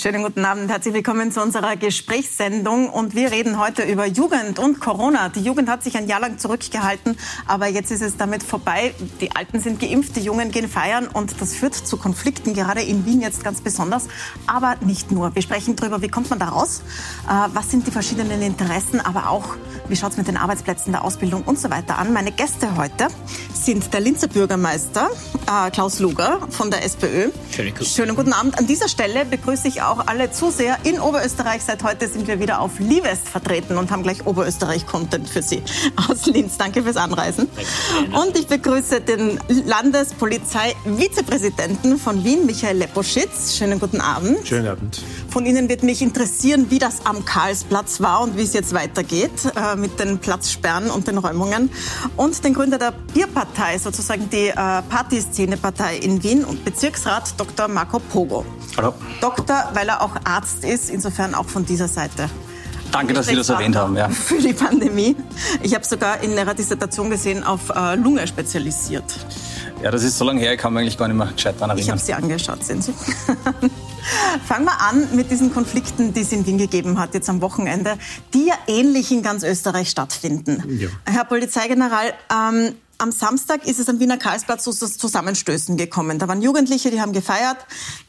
Schönen guten Abend, herzlich willkommen zu unserer Gesprächssendung. Und wir reden heute über Jugend und Corona. Die Jugend hat sich ein Jahr lang zurückgehalten, aber jetzt ist es damit vorbei. Die Alten sind geimpft, die Jungen gehen feiern und das führt zu Konflikten, gerade in Wien jetzt ganz besonders. Aber nicht nur. Wir sprechen darüber, wie kommt man da raus, äh, was sind die verschiedenen Interessen, aber auch, wie schaut es mit den Arbeitsplätzen der Ausbildung und so weiter an. Meine Gäste heute sind der Linzer Bürgermeister äh, Klaus Luger von der SPÖ. Schönen guten, Schönen guten Abend. An dieser Stelle begrüße ich auch alle Zuseher in Oberösterreich. Seit heute sind wir wieder auf Livest vertreten und haben gleich Oberösterreich-Content für Sie aus Linz. Danke fürs Anreisen. Und ich begrüße den Landespolizei-Vizepräsidenten von Wien, Michael Leposchitz. Schönen guten Abend. Schönen Abend. Von Ihnen wird mich interessieren, wie das am Karlsplatz war und wie es jetzt weitergeht äh, mit den Platzsperren und den Räumungen. Und den Gründer der Bierpartei, sozusagen die äh, Partyszene-Partei in Wien und Bezirksrat Dr. Marco Pogo. Hallo. Doktor, weil er auch Arzt ist, insofern auch von dieser Seite. Danke, dass Sie das erwähnt haben. Ja. Für die Pandemie. Ich habe sogar in Ihrer Dissertation gesehen, auf äh, Lunge spezialisiert. Ja, das ist so lange her, ich kann mich eigentlich gar nicht mehr gescheit daran erinnern. Ich habe Sie angeschaut, sehen Sie. Fangen wir an mit diesen Konflikten, die es in Wien gegeben hat, jetzt am Wochenende, die ja ähnlich in ganz Österreich stattfinden. Ja. Herr Polizeigeneral, ähm, am Samstag ist es am Wiener Karlsplatz zu Zusammenstößen gekommen. Da waren Jugendliche, die haben gefeiert.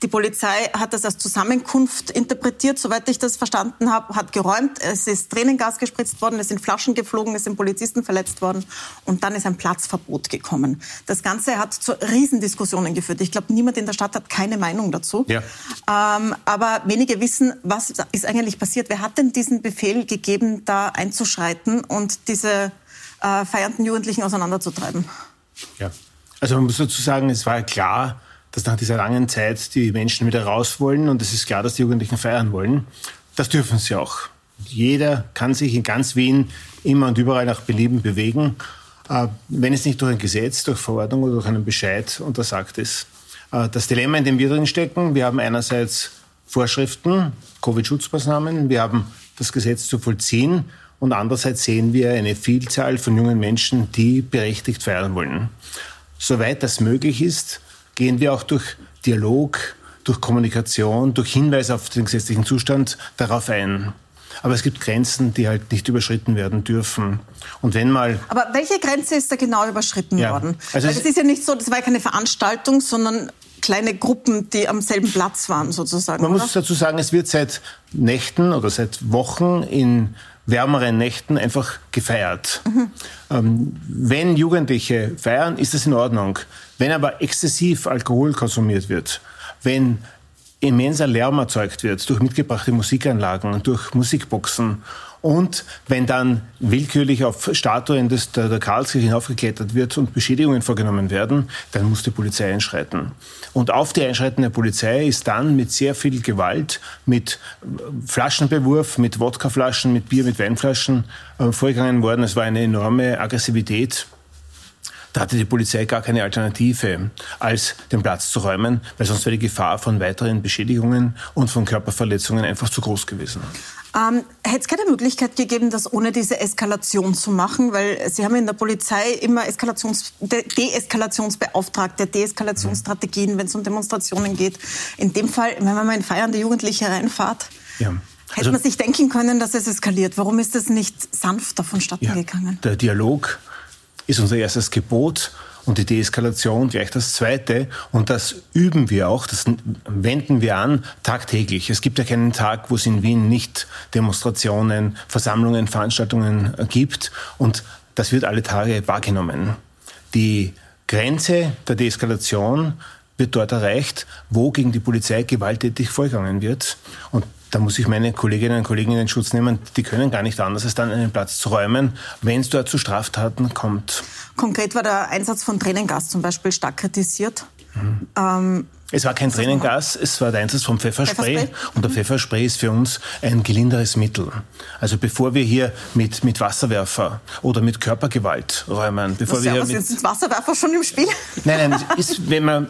Die Polizei hat das als Zusammenkunft interpretiert, soweit ich das verstanden habe, hat geräumt. Es ist Tränengas gespritzt worden, es sind Flaschen geflogen, es sind Polizisten verletzt worden und dann ist ein Platzverbot gekommen. Das Ganze hat zu Riesendiskussionen geführt. Ich glaube, niemand in der Stadt hat keine Meinung dazu. Ja. Ähm, aber wenige wissen, was ist eigentlich passiert. Wer hat denn diesen Befehl gegeben, da einzuschreiten und diese äh, feiernden Jugendlichen auseinanderzutreiben. Ja, also man muss dazu sagen, es war klar, dass nach dieser langen Zeit die Menschen wieder raus wollen und es ist klar, dass die Jugendlichen feiern wollen. Das dürfen sie auch. Jeder kann sich in ganz Wien immer und überall nach Belieben bewegen, äh, wenn es nicht durch ein Gesetz, durch Verordnung oder durch einen Bescheid untersagt ist. Äh, das Dilemma, in dem wir drin stecken, wir haben einerseits Vorschriften, Covid-Schutzmaßnahmen, wir haben das Gesetz zu vollziehen und andererseits sehen wir eine Vielzahl von jungen Menschen, die berechtigt feiern wollen. Soweit das möglich ist, gehen wir auch durch Dialog, durch Kommunikation, durch Hinweis auf den gesetzlichen Zustand darauf ein. Aber es gibt Grenzen, die halt nicht überschritten werden dürfen. Und wenn mal. Aber welche Grenze ist da genau überschritten ja, worden? Also Weil es ist ja nicht so, das war ja keine Veranstaltung, sondern kleine Gruppen, die am selben Platz waren, sozusagen. Man oder? muss dazu sagen, es wird seit Nächten oder seit Wochen in wärmeren Nächten einfach gefeiert. Mhm. Ähm, wenn Jugendliche feiern, ist das in Ordnung. Wenn aber exzessiv Alkohol konsumiert wird, wenn immenser Lärm erzeugt wird durch mitgebrachte Musikanlagen, durch Musikboxen und wenn dann willkürlich auf Statuen des, der, der Karlskirche hinaufgeklettert wird und Beschädigungen vorgenommen werden, dann muss die Polizei einschreiten. Und auf die einschreitende Polizei ist dann mit sehr viel Gewalt, mit Flaschenbewurf, mit Wodkaflaschen, mit Bier, mit Weinflaschen äh, vorgegangen worden. Es war eine enorme Aggressivität. Da hatte die Polizei gar keine Alternative, als den Platz zu räumen, weil sonst wäre die Gefahr von weiteren Beschädigungen und von Körperverletzungen einfach zu groß gewesen. Ähm, Hätte es keine Möglichkeit gegeben, das ohne diese Eskalation zu machen? Weil Sie haben in der Polizei immer Eskalations De Deeskalationsbeauftragte, Deeskalationsstrategien, wenn es um Demonstrationen geht. In dem Fall, wenn man mal in feiernde Jugendliche reinfahrt, ja. Hätte also, man sich denken können, dass es eskaliert? Warum ist das nicht sanfter vonstatten ja, gegangen? Der Dialog ist unser erstes Gebot und die Deeskalation gleich das Zweite. Und das üben wir auch, das wenden wir an tagtäglich. Es gibt ja keinen Tag, wo es in Wien nicht Demonstrationen, Versammlungen, Veranstaltungen gibt. Und das wird alle Tage wahrgenommen. Die Grenze der Deeskalation wird dort erreicht, wo gegen die Polizei gewalttätig vorgegangen wird. Und da muss ich meine Kolleginnen und Kollegen in den Schutz nehmen. Die können gar nicht anders, als dann einen Platz zu räumen, wenn es dort zu Straftaten kommt. Konkret war der Einsatz von Tränengas zum Beispiel stark kritisiert. Mhm. Ähm, es war kein Tränengas, es war der Einsatz vom Pfefferspray. Pfefferspray. Und der mhm. Pfefferspray ist für uns ein gelinderes Mittel. Also bevor wir hier mit, mit Wasserwerfer oder mit Körpergewalt räumen, bevor was wir ja, mit, sind Wasserwerfer schon im Spiel? Nein, nein, ist, wenn man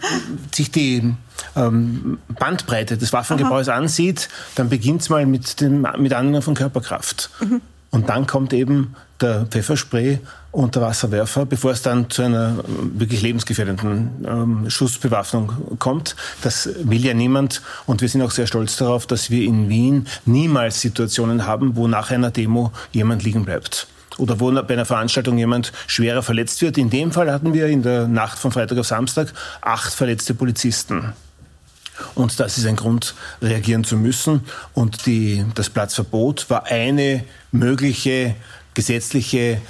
sich die ähm, Bandbreite des Waffengebrauchs ansieht, dann beginnt es mal mit dem mit Anwendung von Körperkraft. Mhm. Und dann kommt eben der Pfefferspray und der Wasserwerfer, bevor es dann zu einer wirklich lebensgefährdenden ähm, Schussbewaffnung kommt. Das will ja niemand. Und wir sind auch sehr stolz darauf, dass wir in Wien niemals Situationen haben, wo nach einer Demo jemand liegen bleibt oder wo bei einer Veranstaltung jemand schwerer verletzt wird. In dem Fall hatten wir in der Nacht von Freitag auf Samstag acht verletzte Polizisten. Und das ist ein Grund, reagieren zu müssen. Und die, das Platzverbot war eine mögliche gesetzliche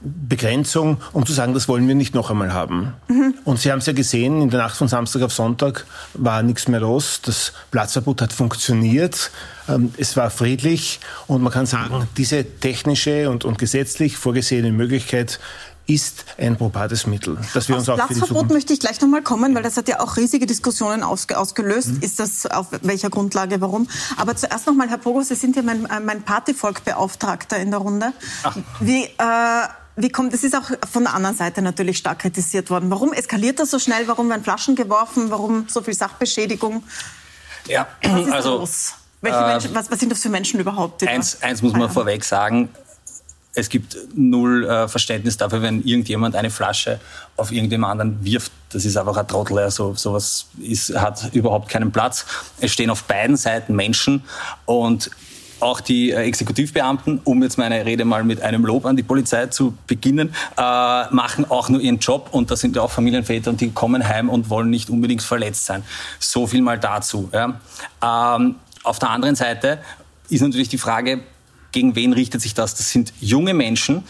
Begrenzung, um zu sagen, das wollen wir nicht noch einmal haben. Mhm. Und Sie haben es ja gesehen, in der Nacht von Samstag auf Sonntag war nichts mehr los. Das Platzverbot hat funktioniert. Ähm, es war friedlich und man kann sagen, diese technische und, und gesetzlich vorgesehene Möglichkeit ist ein probates Mittel. Dass wir uns auch Platzverbot möchte ich gleich nochmal kommen, weil das hat ja auch riesige Diskussionen ausge ausgelöst. Mhm. Ist das auf welcher Grundlage, warum? Aber zuerst nochmal, Herr Pogo, Sie sind ja mein, äh, mein Partyvolk-Beauftragter in der Runde. Ach. Wie, äh, wie kommt, das ist auch von der anderen Seite natürlich stark kritisiert worden. Warum eskaliert das so schnell? Warum werden Flaschen geworfen? Warum so viel Sachbeschädigung? Ja, was ist also, los? Welche äh, Menschen, was, was, sind das für Menschen überhaupt? Eins, eins muss man vorweg sagen es gibt null äh, Verständnis dafür, wenn irgendjemand eine Flasche auf irgendjemand anderen wirft. Das ist einfach ein Trottel. Also sowas ist, hat überhaupt keinen Platz. Es stehen auf beiden Seiten Menschen und auch die äh, Exekutivbeamten, um jetzt meine Rede mal mit einem Lob an die Polizei zu beginnen, äh, machen auch nur ihren Job und das sind ja auch Familienväter und die kommen heim und wollen nicht unbedingt verletzt sein. So viel mal dazu. Ja. Ähm, auf der anderen Seite ist natürlich die Frage, gegen wen richtet sich das? Das sind junge Menschen,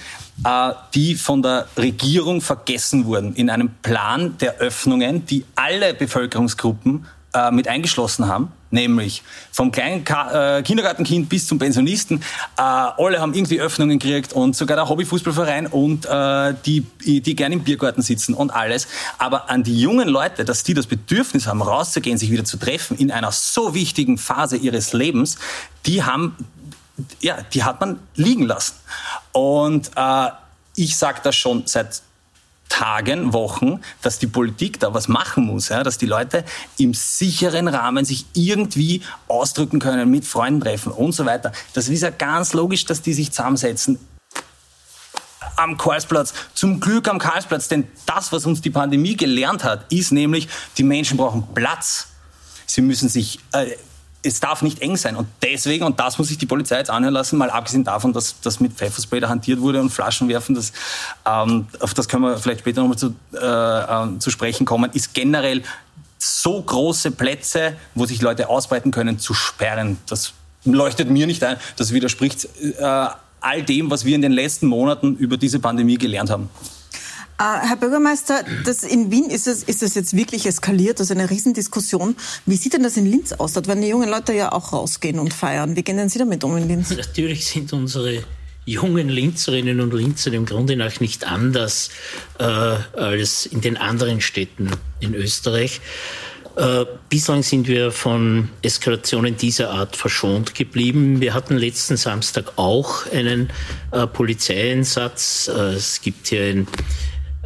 äh, die von der Regierung vergessen wurden in einem Plan der Öffnungen, die alle Bevölkerungsgruppen äh, mit eingeschlossen haben, nämlich vom kleinen Ka äh, Kindergartenkind bis zum Pensionisten. Äh, alle haben irgendwie Öffnungen gekriegt und sogar der Hobbyfußballverein und äh, die, die gerne im Biergarten sitzen und alles. Aber an die jungen Leute, dass die das Bedürfnis haben, rauszugehen, sich wieder zu treffen in einer so wichtigen Phase ihres Lebens, die haben ja, die hat man liegen lassen. Und äh, ich sage das schon seit Tagen, Wochen, dass die Politik da was machen muss, ja, dass die Leute im sicheren Rahmen sich irgendwie ausdrücken können, mit Freunden treffen und so weiter. Das ist ja ganz logisch, dass die sich zusammensetzen am Karlsplatz. Zum Glück am Karlsplatz, denn das, was uns die Pandemie gelernt hat, ist nämlich, die Menschen brauchen Platz. Sie müssen sich äh, es darf nicht eng sein. Und deswegen, und das muss sich die Polizei jetzt anhören lassen, mal abgesehen davon, dass das mit Pfefferspray da hantiert wurde und Flaschen werfen, das, ähm, auf das können wir vielleicht später nochmal zu, äh, äh, zu sprechen kommen, ist generell so große Plätze, wo sich Leute ausbreiten können, zu sperren. Das leuchtet mir nicht ein. Das widerspricht äh, all dem, was wir in den letzten Monaten über diese Pandemie gelernt haben. Äh, Herr Bürgermeister, das in Wien ist es, ist es jetzt wirklich eskaliert, also eine Riesendiskussion. Wie sieht denn das in Linz aus? Dort werden die jungen Leute ja auch rausgehen und feiern. Wie gehen denn Sie damit um in Linz? Natürlich sind unsere jungen Linzerinnen und Linzer im Grunde nach nicht anders äh, als in den anderen Städten in Österreich. Äh, bislang sind wir von Eskalationen dieser Art verschont geblieben. Wir hatten letzten Samstag auch einen äh, Polizeieinsatz. Äh, es gibt hier ein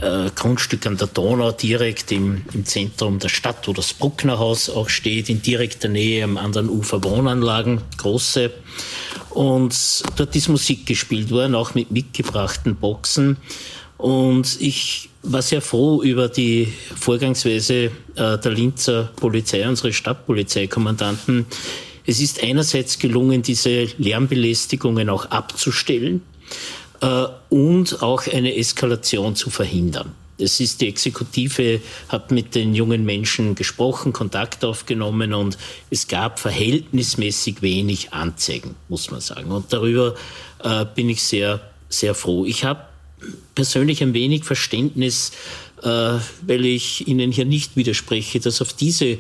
äh, Grundstück an der Donau direkt im, im Zentrum der Stadt, wo das Brucknerhaus auch steht, in direkter Nähe am anderen Ufer Wohnanlagen, große. Und dort ist Musik gespielt worden, auch mit mitgebrachten Boxen. Und ich war sehr froh über die Vorgangsweise äh, der Linzer Polizei, unsere Stadtpolizeikommandanten. Es ist einerseits gelungen, diese Lärmbelästigungen auch abzustellen äh, und auch eine Eskalation zu verhindern. Es ist die Exekutive hat mit den jungen Menschen gesprochen, Kontakt aufgenommen und es gab verhältnismäßig wenig Anzeigen, muss man sagen. Und darüber äh, bin ich sehr, sehr froh. Ich habe persönlich ein wenig Verständnis weil ich Ihnen hier nicht widerspreche, dass auf diese äh,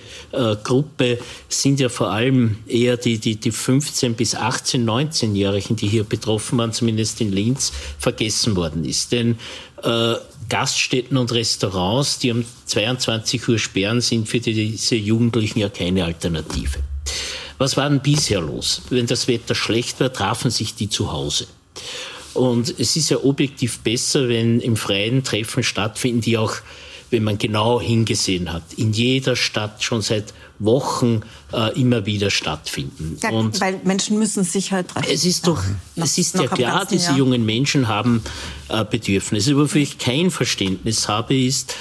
Gruppe sind ja vor allem eher die, die, die 15 bis 18, 19-Jährigen, die hier betroffen waren, zumindest in Linz, vergessen worden ist. Denn äh, Gaststätten und Restaurants, die um 22 Uhr sperren, sind für diese Jugendlichen ja keine Alternative. Was war denn bisher los? Wenn das Wetter schlecht war, trafen sich die zu Hause. Und es ist ja objektiv besser, wenn im Freien Treffen stattfinden, die auch wenn man genau hingesehen hat. In jeder Stadt schon seit Wochen äh, immer wieder stattfinden. Ja, und weil Menschen müssen sich halt treffen. Es ist doch, ja, es ist ja klar, diese Jahr. jungen Menschen haben äh, Bedürfnisse. Wofür ich kein Verständnis habe, ist,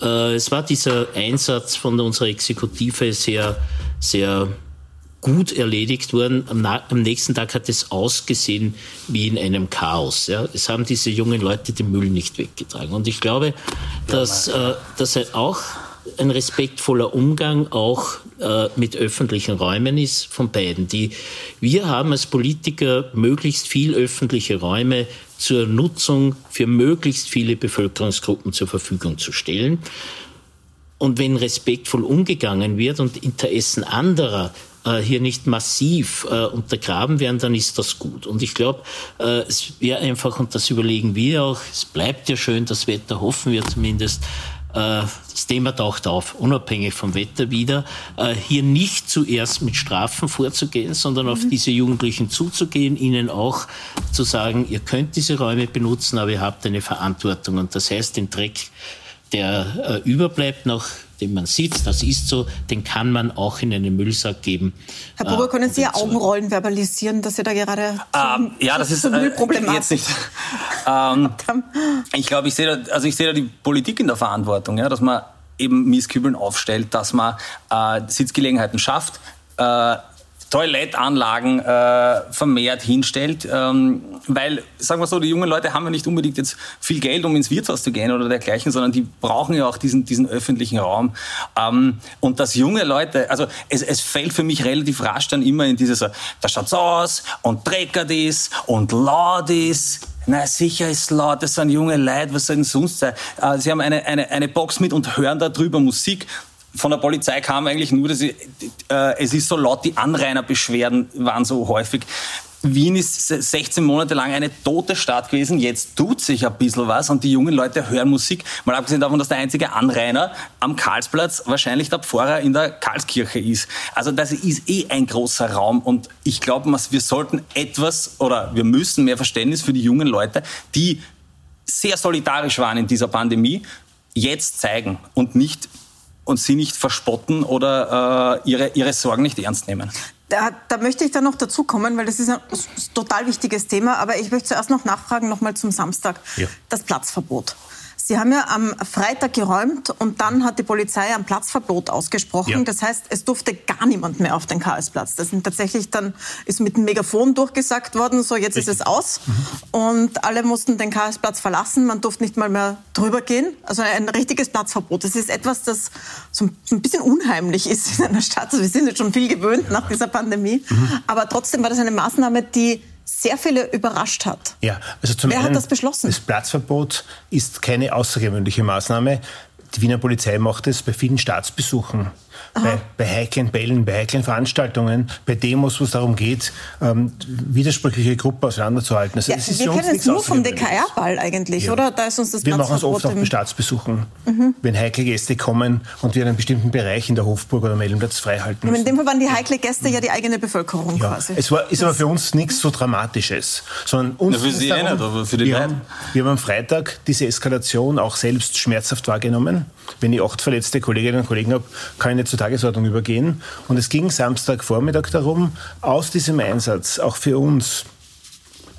äh, es war dieser Einsatz von unserer Exekutive sehr, sehr gut erledigt worden. Am, am, nächsten Tag hat es ausgesehen wie in einem Chaos. Ja. Es haben diese jungen Leute den Müll nicht weggetragen. Und ich glaube, dass, äh, dass auch ein respektvoller Umgang auch äh, mit öffentlichen Räumen ist von beiden. Die, wir haben als Politiker möglichst viel öffentliche Räume zur Nutzung für möglichst viele Bevölkerungsgruppen zur Verfügung zu stellen. Und wenn respektvoll umgegangen wird und Interessen anderer äh, hier nicht massiv äh, untergraben werden, dann ist das gut. Und ich glaube, äh, es wäre einfach, und das überlegen wir auch, es bleibt ja schön, das Wetter hoffen wir zumindest, äh, das Thema taucht auf, unabhängig vom Wetter wieder, äh, hier nicht zuerst mit Strafen vorzugehen, sondern auf mhm. diese Jugendlichen zuzugehen, ihnen auch zu sagen, ihr könnt diese Räume benutzen, aber ihr habt eine Verantwortung. Und das heißt, den Dreck, der äh, überbleibt nach den man sieht, das ist so, den kann man auch in einen Müllsack geben. Herr Burger, können Sie ja Augenrollen verbalisieren, dass Sie da gerade ähm, Ja, das ist äh, jetzt nicht. ähm, ich glaube, ich sehe da, also ich sehe da die Politik in der Verantwortung, ja, dass man eben Misskübeln aufstellt, dass man äh, Sitzgelegenheiten schafft, äh, Toilettanlagen äh, vermehrt hinstellt, ähm, weil, sagen wir so, die jungen Leute haben ja nicht unbedingt jetzt viel Geld, um ins Wirtshaus zu gehen oder dergleichen, sondern die brauchen ja auch diesen, diesen öffentlichen Raum. Ähm, und dass junge Leute, also es, es fällt für mich relativ rasch dann immer in dieses, da schaut's aus und dreckert ist und laut ist. Na, sicher ist laut, das sind junge Leute, was soll denn sonst sein? Äh, sie haben eine, eine, eine Box mit und hören darüber Musik von der Polizei kam eigentlich nur, dass ich, äh, es ist so laut, die Anrainerbeschwerden waren so häufig. Wien ist 16 Monate lang eine tote Stadt gewesen. Jetzt tut sich ein bisschen was und die jungen Leute hören Musik. Mal abgesehen davon, dass der einzige Anrainer am Karlsplatz wahrscheinlich der Pfarrer in der Karlskirche ist. Also das ist eh ein großer Raum und ich glaube, wir sollten etwas oder wir müssen mehr Verständnis für die jungen Leute, die sehr solidarisch waren in dieser Pandemie, jetzt zeigen und nicht und sie nicht verspotten oder äh, ihre, ihre Sorgen nicht ernst nehmen. Da, da, möchte ich dann noch dazu kommen, weil das ist ein total wichtiges Thema. Aber ich möchte zuerst noch nachfragen, nochmal zum Samstag. Ja. Das Platzverbot. Sie haben ja am Freitag geräumt und dann hat die Polizei ein Platzverbot ausgesprochen. Ja. Das heißt, es durfte gar niemand mehr auf den Karlsplatz. Das sind tatsächlich dann ist mit dem Megafon durchgesagt worden, so jetzt Richtig. ist es aus. Mhm. Und alle mussten den Karlsplatz verlassen. Man durfte nicht mal mehr drüber gehen. Also ein richtiges Platzverbot. Das ist etwas, das so ein bisschen unheimlich ist in einer Stadt. Also wir sind jetzt schon viel gewöhnt nach dieser Pandemie. Mhm. Aber trotzdem war das eine Maßnahme, die sehr viele überrascht hat. Ja, also zum Wer einen, hat das beschlossen? Das Platzverbot ist keine außergewöhnliche Maßnahme. Die Wiener Polizei macht es bei vielen Staatsbesuchen bei, bei heiklen Bällen, bei heiklen Veranstaltungen, bei Demos, wo es darum geht, ähm, widersprüchliche Gruppen auseinanderzuhalten. Also, ja, das ist wir kennen es nur vom DKR-Ball eigentlich, ja. oder? Da ist uns das Wir machen es oft auch bei Staatsbesuchen, mhm. wenn heikle Gäste kommen und wir einen bestimmten Bereich in der Hofburg oder Meldenplatz freihalten müssen. In dem Fall waren die heikle Gäste ja die eigene Bevölkerung ja. quasi. Es war, ist aber für uns nichts so Dramatisches, sondern uns ja, für Sie darum, nicht, aber für die wir, haben, wir haben am Freitag diese Eskalation auch selbst schmerzhaft wahrgenommen. Wenn ich acht verletzte Kolleginnen und Kollegen habe, kann ich nicht zur Tagesordnung übergehen. Und es ging Samstagvormittag darum, aus diesem Einsatz auch für uns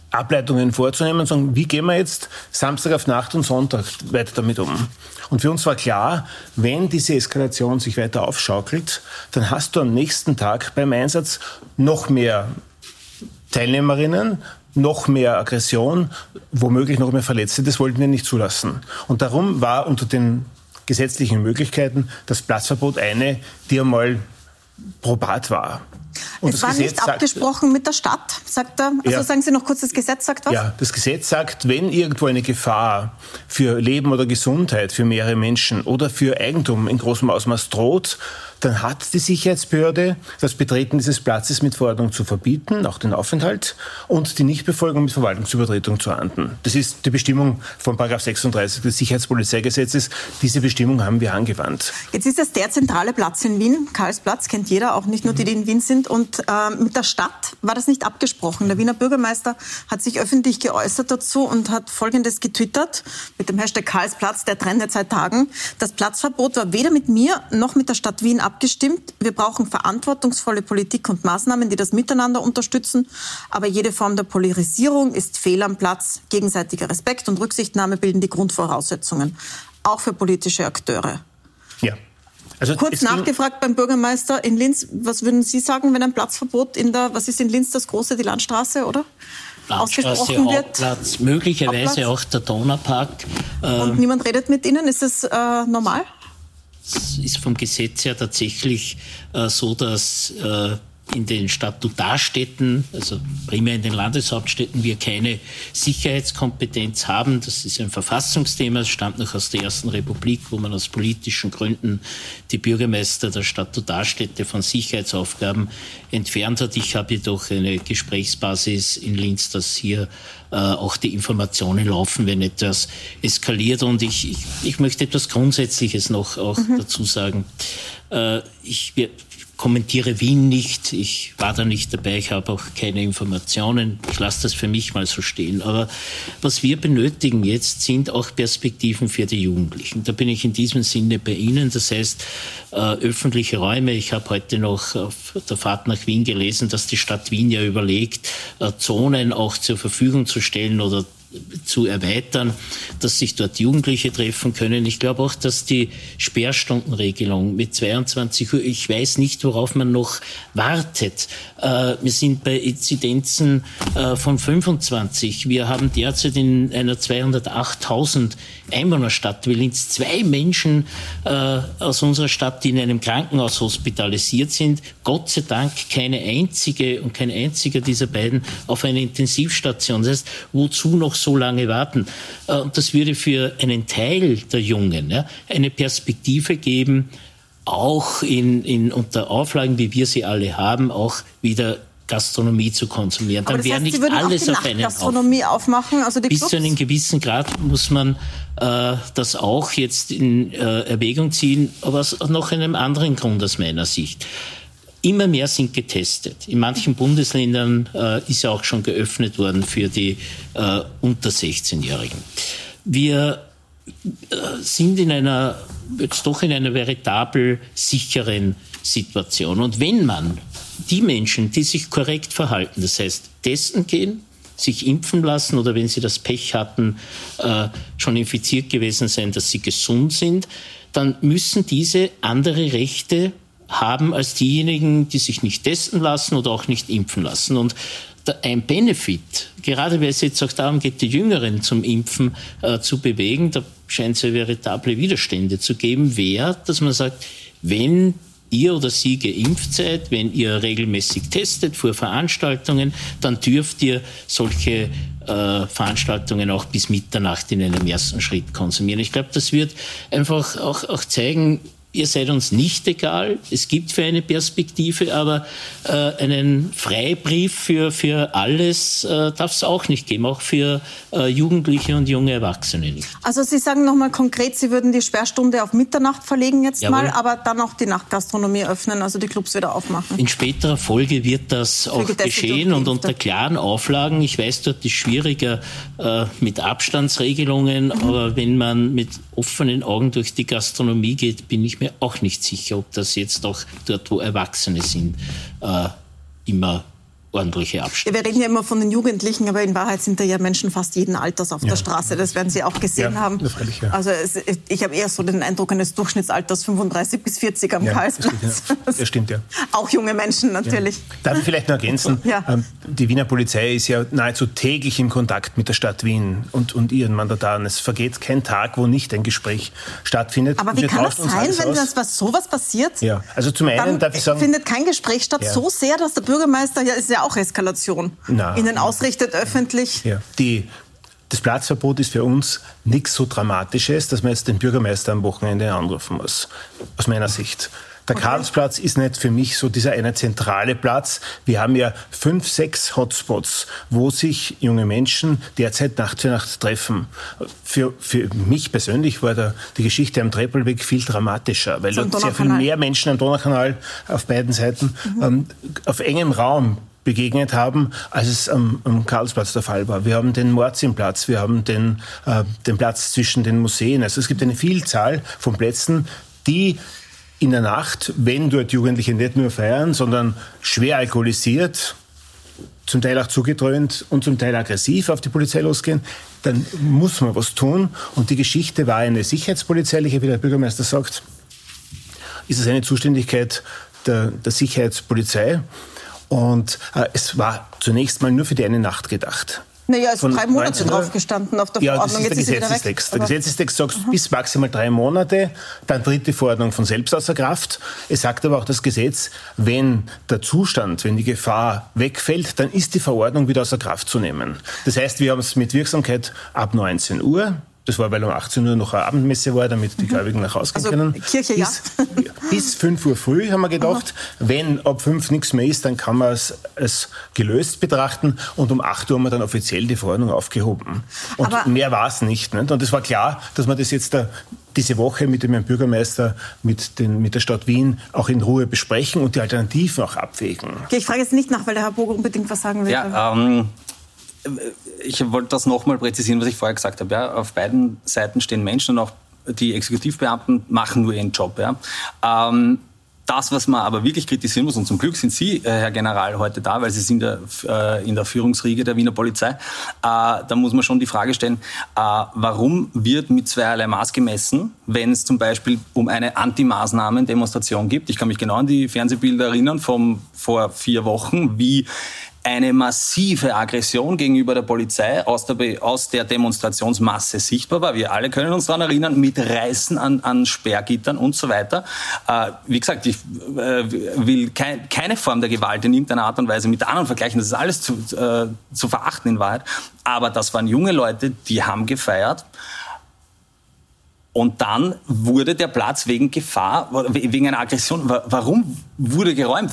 Ableitungen vorzunehmen und sagen, wie gehen wir jetzt Samstag auf Nacht und Sonntag weiter damit um? Und für uns war klar, wenn diese Eskalation sich weiter aufschaukelt, dann hast du am nächsten Tag beim Einsatz noch mehr Teilnehmerinnen, noch mehr Aggression, womöglich noch mehr Verletzte. Das wollten wir nicht zulassen. Und darum war unter den gesetzlichen Möglichkeiten das Platzverbot eine, die einmal probat war. Und es war Gesetz nicht abgesprochen mit der Stadt, sagt er. Also ja. sagen Sie noch kurz, das Gesetz sagt was? Ja, das Gesetz sagt, wenn irgendwo eine Gefahr für Leben oder Gesundheit für mehrere Menschen oder für Eigentum in großem Ausmaß droht, dann hat die Sicherheitsbehörde das Betreten dieses Platzes mit Verordnung zu verbieten, auch den Aufenthalt, und die Nichtbefolgung mit Verwaltungsübertretung zu ahnden. Das ist die Bestimmung von 36 des Sicherheitspolizeigesetzes. Diese Bestimmung haben wir angewandt. Jetzt ist das der zentrale Platz in Wien. Karlsplatz kennt jeder, auch nicht nur die, die in Wien sind. Und äh, mit der Stadt war das nicht abgesprochen. Der Wiener Bürgermeister hat sich öffentlich geäußert dazu und hat Folgendes getwittert mit dem Hashtag Karlsplatz, der trendet seit Tagen. Das Platzverbot war weder mit mir noch mit der Stadt Wien abgestimmt. Wir brauchen verantwortungsvolle Politik und Maßnahmen, die das Miteinander unterstützen. Aber jede Form der Polarisierung ist fehl am Platz. Gegenseitiger Respekt und Rücksichtnahme bilden die Grundvoraussetzungen. Auch für politische Akteure. Ja. Also Kurz nachgefragt beim Bürgermeister in Linz, was würden Sie sagen, wenn ein Platzverbot in der, was ist in Linz das große, die Landstraße, oder? Landstraße, Hauptplatz, möglicherweise Hauptplatz. auch der Donaupark. Und ähm, niemand redet mit Ihnen, ist das äh, normal? Ist vom Gesetz her tatsächlich äh, so, dass äh, in den Statutarstädten, also primär in den Landeshauptstädten, wir keine Sicherheitskompetenz haben. Das ist ein Verfassungsthema. Es stammt noch aus der Ersten Republik, wo man aus politischen Gründen die Bürgermeister der Statutarstädte von Sicherheitsaufgaben entfernt hat. Ich habe jedoch eine Gesprächsbasis in Linz, dass hier äh, auch die Informationen laufen, wenn etwas eskaliert. Und ich, ich, ich möchte etwas Grundsätzliches noch auch mhm. dazu sagen. Äh, ich, kommentiere Wien nicht. Ich war da nicht dabei, ich habe auch keine Informationen. Ich lasse das für mich mal so stehen. Aber was wir benötigen jetzt sind auch Perspektiven für die Jugendlichen. Da bin ich in diesem Sinne bei Ihnen. Das heißt, äh, öffentliche Räume. Ich habe heute noch auf der Fahrt nach Wien gelesen, dass die Stadt Wien ja überlegt, äh, Zonen auch zur Verfügung zu stellen oder zu erweitern, dass sich dort Jugendliche treffen können. Ich glaube auch, dass die Sperrstundenregelung mit 22 Uhr, ich weiß nicht, worauf man noch wartet. Äh, wir sind bei Inzidenzen äh, von 25. Wir haben derzeit in einer 208.000 Einwohnerstadt Willinz zwei Menschen äh, aus unserer Stadt, die in einem Krankenhaus hospitalisiert sind. Gott sei Dank keine einzige und kein einziger dieser beiden auf einer Intensivstation. Das heißt, wozu noch so lange warten? Äh, und das würde für einen Teil der Jungen ja, eine Perspektive geben, auch in, in, unter Auflagen, wie wir sie alle haben, auch wieder Gastronomie zu konsumieren. Dann wäre nicht alles auf einen Gastronomie auf. aufmachen, also Bis Clubs? zu einem gewissen Grad muss man äh, das auch jetzt in äh, Erwägung ziehen, aber aus noch einem anderen Grund aus meiner Sicht. Immer mehr sind getestet. In manchen Bundesländern äh, ist ja auch schon geöffnet worden für die äh, unter 16-Jährigen. Wir äh, sind in einer, jetzt doch in einer veritabel sicheren Situation. Und wenn man die Menschen, die sich korrekt verhalten, das heißt testen gehen, sich impfen lassen oder wenn sie das Pech hatten, äh, schon infiziert gewesen sein, dass sie gesund sind, dann müssen diese andere Rechte haben als diejenigen, die sich nicht testen lassen oder auch nicht impfen lassen. Und ein Benefit, gerade weil es jetzt auch darum geht, die Jüngeren zum Impfen äh, zu bewegen, da scheint es ja veritable Widerstände zu geben, wäre, dass man sagt, wenn ihr oder sie geimpft seid, wenn ihr regelmäßig testet vor Veranstaltungen, dann dürft ihr solche äh, Veranstaltungen auch bis Mitternacht in einem ersten Schritt konsumieren. Ich glaube, das wird einfach auch, auch zeigen, ihr seid uns nicht egal. Es gibt für eine Perspektive, aber äh, einen Freibrief für, für alles äh, darf es auch nicht geben, auch für äh, Jugendliche und junge Erwachsene nicht. Also Sie sagen nochmal konkret, Sie würden die Sperrstunde auf Mitternacht verlegen jetzt Jawohl. mal, aber dann auch die Nachtgastronomie öffnen, also die Clubs wieder aufmachen. In späterer Folge wird das auch geschehen und unter klaren Auflagen. Ich weiß, dort ist schwieriger äh, mit Abstandsregelungen, mhm. aber wenn man mit offenen Augen durch die Gastronomie geht, bin ich mir auch nicht sicher, ob das jetzt auch dort, wo Erwachsene sind, äh, immer ordentliche Abstände. wir reden ja immer von den Jugendlichen, aber in Wahrheit sind da ja Menschen fast jeden Alters auf ja. der Straße. Das werden Sie auch gesehen ja, haben. Freilich, ja. Also es, ich habe eher so den Eindruck eines Durchschnittsalters 35 bis 40 am ja, Karlsplatz. Das stimmt, ja. das stimmt, ja. Auch junge Menschen natürlich. Darf ich vielleicht noch ergänzen? Ähm, die Wiener Polizei ist ja nahezu täglich im Kontakt mit der Stadt Wien und, und ihren Mandataren. Es vergeht kein Tag, wo nicht ein Gespräch stattfindet. Aber wie Wir kann das sein, wenn das was, sowas passiert? Ja, also zum einen darf ich sagen... findet kein Gespräch statt so sehr, dass der Bürgermeister, ja, ist ja auch Eskalation, Na, ihnen ausrichtet öffentlich. Ja. Die, das Platzverbot ist für uns nichts so Dramatisches, dass man jetzt den Bürgermeister am Wochenende anrufen muss, aus meiner Sicht. Der okay. Karlsplatz ist nicht für mich so dieser eine zentrale Platz. Wir haben ja fünf, sechs Hotspots, wo sich junge Menschen derzeit Nacht für Nacht treffen. Für, für mich persönlich war da die Geschichte am Treppelweg viel dramatischer, weil dort sehr viel mehr Menschen am Donaukanal auf beiden Seiten mhm. ähm, auf engem Raum begegnet haben, als es am, am, Karlsplatz der Fall war. Wir haben den Mordsimplatz, wir haben den, äh, den Platz zwischen den Museen. Also es gibt eine Vielzahl von Plätzen, die in der Nacht, wenn dort Jugendliche nicht nur feiern, sondern schwer alkoholisiert, zum Teil auch zugedröhnt und zum Teil aggressiv auf die Polizei losgehen, dann muss man was tun. Und die Geschichte war eine sicherheitspolizeiliche, wie der Bürgermeister sagt, ist es eine Zuständigkeit der, der Sicherheitspolizei. Und äh, es war zunächst mal nur für die eine Nacht gedacht. Naja, es sind drei Monate drauf gestanden auf der ja, Verordnung. Ja, das ist der Jetzt Gesetzestext. Der Gesetzestext sagt mhm. bis maximal drei Monate, dann tritt die Verordnung von selbst außer Kraft. Es sagt aber auch das Gesetz, wenn der Zustand, wenn die Gefahr wegfällt, dann ist die Verordnung wieder außer Kraft zu nehmen. Das heißt, wir haben es mit Wirksamkeit ab 19 Uhr. Das war, weil um 18 Uhr noch eine Abendmesse war, damit die mhm. Gläubigen nach Hause gehen also, können. Kirche, ja. Bis, bis 5 Uhr früh haben wir gedacht. Aha. Wenn ab 5 nichts mehr ist, dann kann man es als gelöst betrachten. Und um 8 Uhr haben wir dann offiziell die Verordnung aufgehoben. Und Aber mehr war es nicht, nicht. Und es war klar, dass man das jetzt da diese Woche mit dem Herrn Bürgermeister, mit, den, mit der Stadt Wien auch in Ruhe besprechen und die Alternativen auch abwägen. Okay, ich frage jetzt nicht nach, weil der Herr Boger unbedingt was sagen will. Ja, ähm, ich wollte das nochmal präzisieren, was ich vorher gesagt habe. Ja, auf beiden Seiten stehen Menschen und auch die Exekutivbeamten machen nur ihren Job. Ja. Ähm, das, was man aber wirklich kritisieren muss, und zum Glück sind Sie, äh, Herr General, heute da, weil Sie sind der, äh, in der Führungsriege der Wiener Polizei, äh, da muss man schon die Frage stellen, äh, warum wird mit zweierlei Maß gemessen, wenn es zum Beispiel um eine Anti-Maßnahmen-Demonstration gibt. Ich kann mich genau an die Fernsehbilder erinnern von vor vier Wochen, wie eine massive Aggression gegenüber der Polizei aus der, aus der Demonstrationsmasse sichtbar war. Wir alle können uns daran erinnern, mit Reißen an, an Sperrgittern und so weiter. Äh, wie gesagt, ich äh, will kein, keine Form der Gewalt in irgendeiner Art und Weise mit anderen vergleichen. Das ist alles zu, äh, zu verachten in Wahrheit. Aber das waren junge Leute, die haben gefeiert. Und dann wurde der Platz wegen Gefahr, wegen einer Aggression, warum wurde geräumt?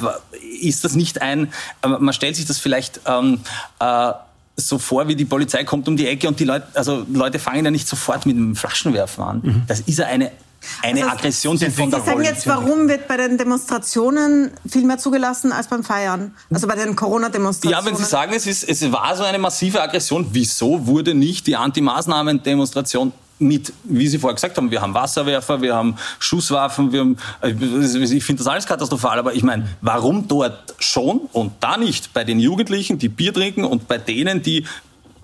Ist das nicht ein, äh, man stellt sich das vielleicht ähm, äh, so vor, wie die Polizei kommt um die Ecke und die Leute, also Leute fangen ja nicht sofort mit dem Flaschenwerfen an. Mhm. Das ist ja eine eine also, Aggression sind von der Sie sagen jetzt, warum wird bei den Demonstrationen viel mehr zugelassen als beim Feiern? Also bei den Corona-Demonstrationen? Ja, wenn Sie sagen, es, ist, es war so eine massive Aggression, wieso wurde nicht die Anti-Maßnahmen-Demonstration mit, wie Sie vorher gesagt haben, wir haben Wasserwerfer, wir haben Schusswaffen, wir haben, äh, ich finde das alles katastrophal, aber ich meine, warum dort schon und da nicht bei den Jugendlichen, die Bier trinken und bei denen, die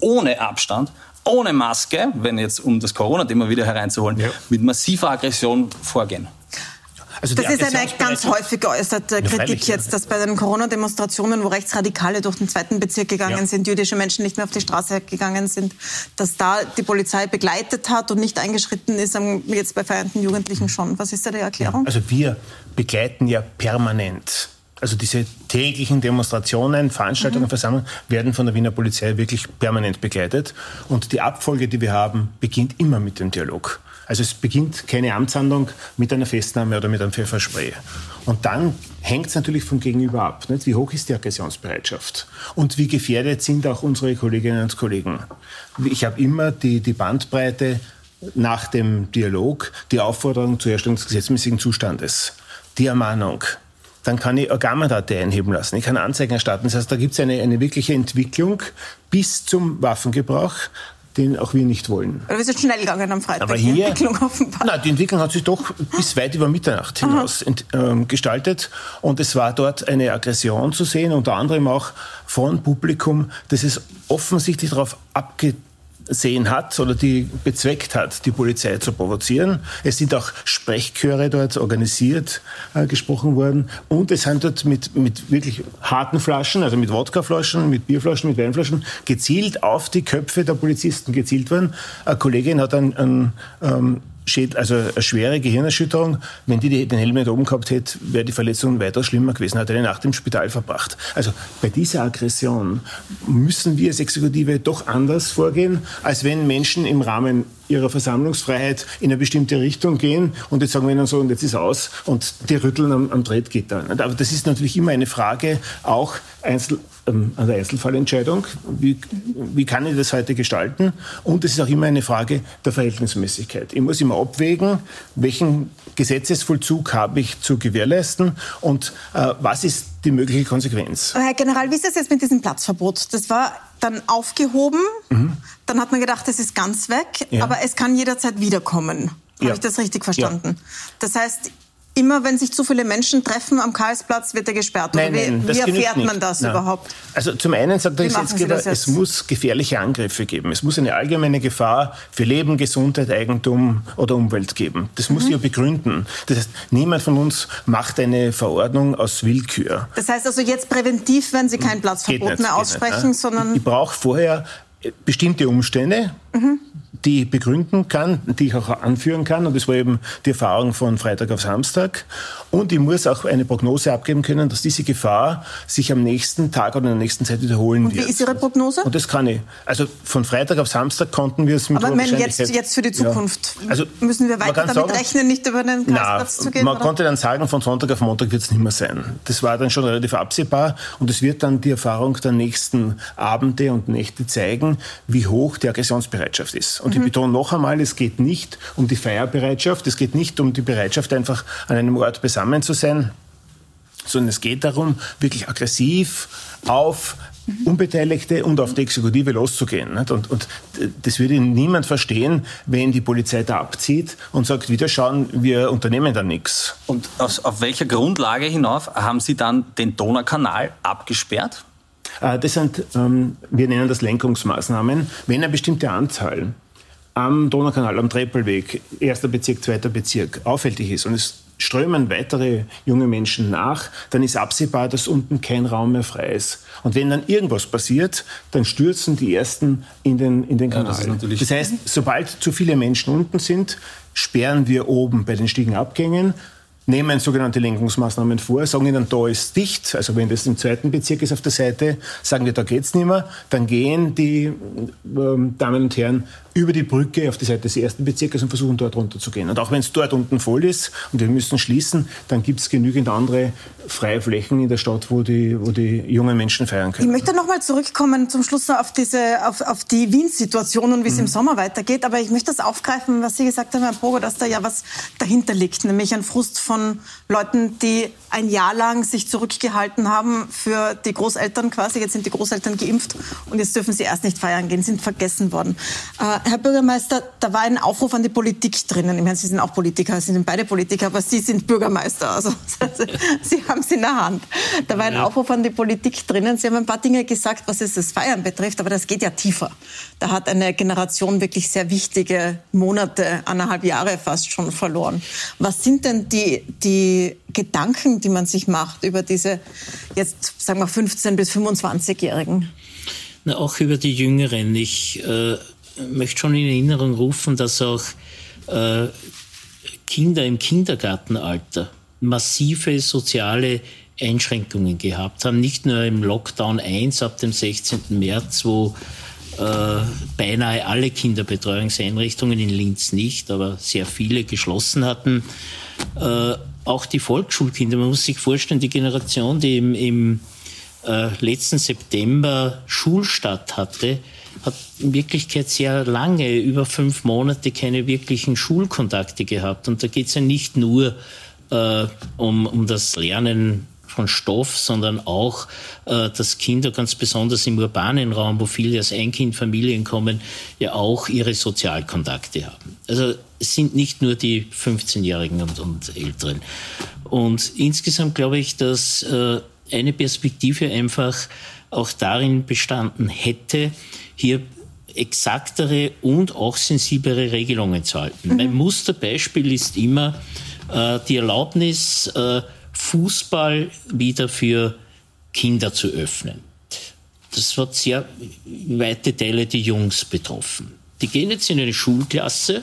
ohne Abstand, ohne Maske, wenn jetzt um das Corona-Thema wieder hereinzuholen, ja. mit massiver Aggression vorgehen? Also das ist eine ganz häufig geäußerte Kritik jetzt, dass bei den Corona-Demonstrationen, wo Rechtsradikale durch den zweiten Bezirk gegangen ja. sind, jüdische Menschen nicht mehr auf die Straße gegangen sind, dass da die Polizei begleitet hat und nicht eingeschritten ist, jetzt bei feiernden Jugendlichen schon. Was ist da die Erklärung? Also wir begleiten ja permanent also diese täglichen Demonstrationen, Veranstaltungen, mhm. Versammlungen werden von der Wiener Polizei wirklich permanent begleitet. Und die Abfolge, die wir haben, beginnt immer mit dem Dialog. Also es beginnt keine Amtshandlung mit einer Festnahme oder mit einem Pfefferspray. Und dann hängt es natürlich vom Gegenüber ab. Nicht? Wie hoch ist die Aggressionsbereitschaft? Und wie gefährdet sind auch unsere Kolleginnen und Kollegen? Ich habe immer die, die Bandbreite nach dem Dialog, die Aufforderung zur Herstellung des gesetzmäßigen Zustandes, die Ermahnung, dann kann ich Organmandate einheben lassen. Ich kann Anzeigen erstatten. Das heißt, da gibt es eine, eine wirkliche Entwicklung bis zum Waffengebrauch, den auch wir nicht wollen. Aber wir sind schnell gegangen am Freitag, Aber hier, die Entwicklung offenbar. Na, die Entwicklung hat sich doch bis weit über Mitternacht hinaus ent, äh, gestaltet. Und es war dort eine Aggression zu sehen, unter anderem auch von Publikum, das es offensichtlich darauf abgeht, sehen hat oder die bezweckt hat, die Polizei zu provozieren. Es sind auch Sprechchöre dort organisiert äh, gesprochen worden und es sind dort mit, mit wirklich harten Flaschen, also mit Wodkaflaschen, mit Bierflaschen, mit Weinflaschen, gezielt auf die Köpfe der Polizisten gezielt worden. Eine Kollegin hat einen, einen ähm, also eine schwere Gehirnerschütterung. Wenn die den Helm nicht oben gehabt hätte, wäre die Verletzung weiter schlimmer gewesen. Hat eine Nacht im Spital verbracht. Also bei dieser Aggression müssen wir als Exekutive doch anders vorgehen, als wenn Menschen im Rahmen ihrer Versammlungsfreiheit in eine bestimmte Richtung gehen und jetzt sagen wir ihnen so, und jetzt ist aus und die rütteln am, am Tretgitter. Aber das ist natürlich immer eine Frage auch Einzel, ähm, an der Einzelfallentscheidung. Wie, wie kann ich das heute gestalten? Und es ist auch immer eine Frage der Verhältnismäßigkeit. Ich muss immer abwägen, welchen Gesetzesvollzug habe ich zu gewährleisten und äh, was ist die mögliche Konsequenz. Herr General, wie ist das jetzt mit diesem Platzverbot? Das war dann aufgehoben, mhm. dann hat man gedacht, das ist ganz weg, ja. aber es kann jederzeit wiederkommen. Habe ja. ich das richtig verstanden? Ja. Das heißt, immer wenn sich zu viele Menschen treffen am Karlsplatz, wird er gesperrt? Nein, nein, wie, wie erfährt man das nein. überhaupt? Also zum einen sagt der Gesetzgeber, es muss gefährliche Angriffe geben. Es muss eine allgemeine Gefahr für Leben, Gesundheit, Eigentum oder Umwelt geben. Das muss mhm. ich begründen. Das heißt, niemand von uns macht eine Verordnung aus Willkür. Das heißt also jetzt präventiv werden Sie kein Platzverbot nicht, mehr aussprechen, nicht, sondern... Ich brauche vorher bestimmte Umstände, mhm die ich begründen kann, die ich auch anführen kann. Und das war eben die Erfahrung von Freitag auf Samstag. Und ich muss auch eine Prognose abgeben können, dass diese Gefahr sich am nächsten Tag oder in der nächsten Zeit wiederholen Und wird. Wie ist Ihre Prognose? Und das kann ich. Also von Freitag auf Samstag konnten wir es mit Aber wenn jetzt, jetzt für die Zukunft, ja. also müssen wir weiter damit sagen, rechnen, nicht über den Karlsplatz zu gehen? Man oder? konnte dann sagen, von Sonntag auf Montag wird es nicht mehr sein. Das war dann schon relativ absehbar. Und es wird dann die Erfahrung der nächsten Abende und Nächte zeigen, wie hoch die Aggressionsbereitschaft ist. Und und ich betone noch einmal, es geht nicht um die Feierbereitschaft, es geht nicht um die Bereitschaft, einfach an einem Ort beisammen zu sein, sondern es geht darum, wirklich aggressiv auf Unbeteiligte und auf die Exekutive loszugehen. Und, und das würde niemand verstehen, wenn die Polizei da abzieht und sagt, wieder schauen, wir unternehmen da nichts. Und auf, auf welcher Grundlage hinauf haben Sie dann den Donaukanal abgesperrt? Äh, das sind, ähm, wir nennen das Lenkungsmaßnahmen, wenn eine bestimmte Anzahl am Donaukanal, am Treppelweg, erster Bezirk, zweiter Bezirk, auffällig ist und es strömen weitere junge Menschen nach, dann ist absehbar, dass unten kein Raum mehr frei ist. Und wenn dann irgendwas passiert, dann stürzen die Ersten in den, in den Kanal. Ja, das, das heißt, sobald zu viele Menschen unten sind, sperren wir oben bei den Stiegenabgängen nehmen sogenannte Lenkungsmaßnahmen vor, sagen ihnen, da ist dicht, also wenn das im zweiten Bezirk ist auf der Seite, sagen wir, da geht's nicht mehr, dann gehen die ähm, Damen und Herren über die Brücke auf die Seite des ersten Bezirkes und versuchen dort runterzugehen. Und auch wenn es dort unten voll ist und wir müssen schließen, dann gibt es genügend andere freie Flächen in der Stadt, wo die, wo die jungen Menschen feiern können. Ich möchte noch mal zurückkommen zum Schluss noch auf, diese, auf, auf die Wien-Situation und wie es mhm. im Sommer weitergeht. Aber ich möchte das aufgreifen, was Sie gesagt haben, Herr Pogo, dass da ja was dahinter liegt, nämlich ein Frust von Leuten, die ein Jahr lang sich zurückgehalten haben für die Großeltern quasi. Jetzt sind die Großeltern geimpft und jetzt dürfen sie erst nicht feiern gehen, sind vergessen worden. Äh, Herr Bürgermeister, da war ein Aufruf an die Politik drinnen. Ich meine, Sie sind auch Politiker, Sie sind beide Politiker, aber Sie sind Bürgermeister. Also Sie haben es in der Hand. Da war ein Aufruf an die Politik drinnen. Sie haben ein paar Dinge gesagt, was es das Feiern betrifft, aber das geht ja tiefer. Da hat eine Generation wirklich sehr wichtige Monate, eineinhalb Jahre fast schon verloren. Was sind denn die, die Gedanken, die man sich macht über diese jetzt, sagen wir, 15- bis 25-Jährigen? auch über die Jüngeren. Ich äh, möchte schon in Erinnerung rufen, dass auch äh, Kinder im Kindergartenalter massive soziale Einschränkungen gehabt haben. Nicht nur im Lockdown 1 ab dem 16. März, wo äh, beinahe alle Kinderbetreuungseinrichtungen in Linz nicht, aber sehr viele geschlossen hatten. Äh, auch die Volksschulkinder, man muss sich vorstellen, die Generation, die im, im äh, letzten September Schulstart hatte, hat in Wirklichkeit sehr lange, über fünf Monate, keine wirklichen Schulkontakte gehabt. Und da geht es ja nicht nur äh, um, um das Lernen von Stoff, sondern auch, äh, dass Kinder ganz besonders im urbanen Raum, wo viele aus Einkindfamilien kommen, ja auch ihre Sozialkontakte haben. Also es sind nicht nur die 15-Jährigen und, und Älteren. Und insgesamt glaube ich, dass äh, eine Perspektive einfach auch darin bestanden hätte, hier exaktere und auch sensiblere Regelungen zu halten. Mhm. Mein Musterbeispiel ist immer äh, die Erlaubnis, äh, Fußball wieder für Kinder zu öffnen. Das hat sehr weite Teile der Jungs betroffen. Die gehen jetzt in eine Schulklasse,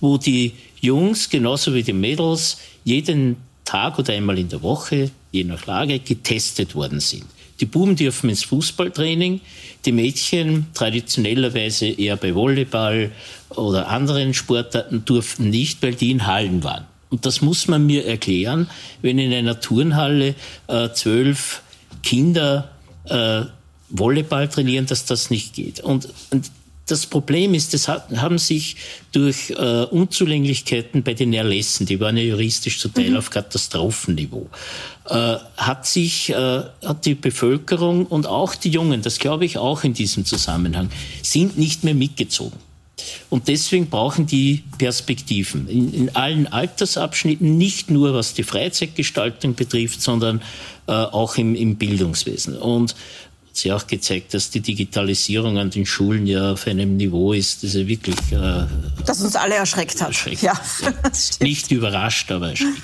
wo die Jungs genauso wie die Mädels jeden Tag oder einmal in der Woche, je nach Lage, getestet worden sind. Die Buben dürfen ins Fußballtraining, die Mädchen traditionellerweise eher bei Volleyball oder anderen Sportarten durften nicht, weil die in Hallen waren. Und das muss man mir erklären, wenn in einer Turnhalle äh, zwölf Kinder äh, Volleyball trainieren, dass das nicht geht. Und, und das Problem ist, das haben sich durch äh, Unzulänglichkeiten bei den Erlässen, die waren ja juristisch zum Teil mhm. auf Katastrophenniveau, äh, hat sich, äh, hat die Bevölkerung und auch die Jungen, das glaube ich auch in diesem Zusammenhang, sind nicht mehr mitgezogen. Und deswegen brauchen die Perspektiven in, in, allen Altersabschnitten, nicht nur was die Freizeitgestaltung betrifft, sondern äh, auch im, im Bildungswesen. Und sie auch gezeigt, dass die Digitalisierung an den Schulen ja auf einem Niveau ist, das ja wirklich. Äh, das uns alle erschreckt hat. Erschreckt. Ja, ja. Nicht überrascht, aber erschreckt.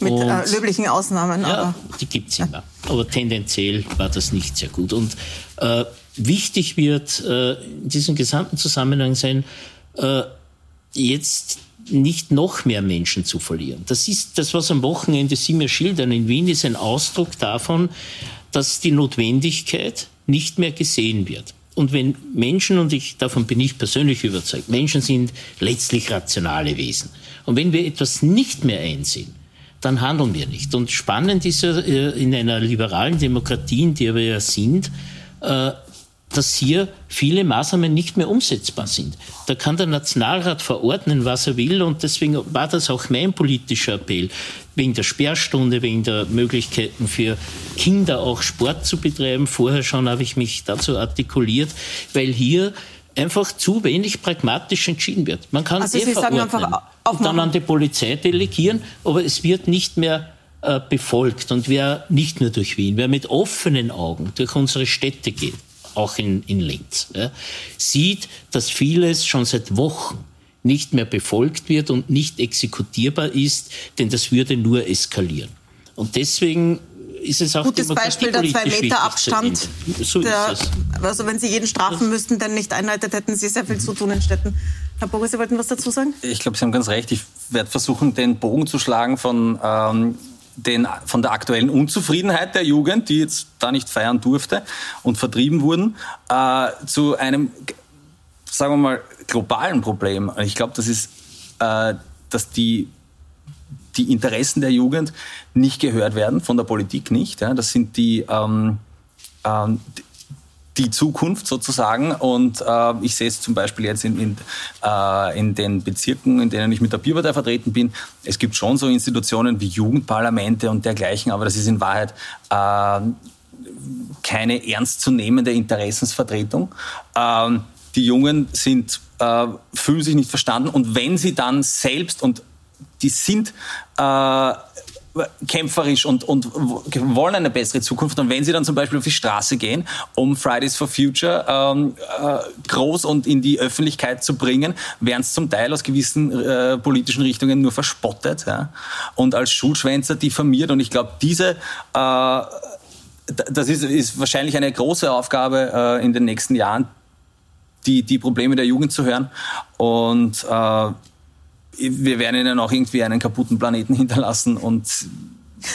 Mit äh, löblichen Ausnahmen. Ja, die gibt es immer. Aber tendenziell war das nicht sehr gut. Und äh, wichtig wird äh, in diesem gesamten Zusammenhang sein, äh, jetzt nicht noch mehr Menschen zu verlieren. Das ist das, was am Wochenende Sie mir schildern in Wien, ist ein Ausdruck davon, dass die Notwendigkeit nicht mehr gesehen wird. Und wenn Menschen, und ich, davon bin ich persönlich überzeugt, Menschen sind letztlich rationale Wesen. Und wenn wir etwas nicht mehr einsehen, dann handeln wir nicht. Und spannend ist ja äh, in einer liberalen Demokratie, in der wir ja sind, äh, dass hier viele Maßnahmen nicht mehr umsetzbar sind. Da kann der Nationalrat verordnen, was er will und deswegen war das auch mein politischer Appell, wegen der Sperrstunde, wegen der Möglichkeiten für Kinder auch Sport zu betreiben. Vorher schon habe ich mich dazu artikuliert, weil hier einfach zu wenig pragmatisch entschieden wird. Man kann also eh Sie verordnen und dann an die Polizei delegieren, aber es wird nicht mehr äh, befolgt. Und wer nicht nur durch Wien, wer mit offenen Augen durch unsere Städte geht, auch in, in Linz, ja, sieht, dass vieles schon seit Wochen nicht mehr befolgt wird und nicht exekutierbar ist, denn das würde nur eskalieren. Und deswegen ist es auch Gutes Beispiel der zwei Meter Abstand. So der, also wenn Sie jeden strafen müssten, der nicht einhaltet, hätten Sie sehr viel zu tun in Städten. Herr Boris, Sie wollten was dazu sagen? Ich glaube, Sie haben ganz recht. Ich werde versuchen, den Bogen zu schlagen von ähm, den, von der aktuellen Unzufriedenheit der Jugend, die jetzt da nicht feiern durfte und vertrieben wurden, äh, zu einem, sagen wir mal, globalen Problem. Ich glaube, das ist, äh, dass die, die Interessen der Jugend nicht gehört werden, von der Politik nicht. Ja. Das sind die, ähm, ähm, die Zukunft sozusagen. Und äh, ich sehe es zum Beispiel jetzt in, in, äh, in den Bezirken, in denen ich mit der Bierpartei vertreten bin. Es gibt schon so Institutionen wie Jugendparlamente und dergleichen, aber das ist in Wahrheit äh, keine ernstzunehmende Interessensvertretung. Ähm, die Jungen sind, äh, fühlen sich nicht verstanden und wenn sie dann selbst und die sind äh, kämpferisch und, und wollen eine bessere Zukunft. Und wenn sie dann zum Beispiel auf die Straße gehen, um Fridays for Future ähm, äh, groß und in die Öffentlichkeit zu bringen, werden es zum Teil aus gewissen äh, politischen Richtungen nur verspottet ja? und als Schulschwänzer diffamiert. Und ich glaube, diese äh, das ist, ist wahrscheinlich eine große Aufgabe äh, in den nächsten Jahren, die, die Probleme der Jugend zu hören. Und äh, wir werden ihnen auch irgendwie einen kaputten Planeten hinterlassen und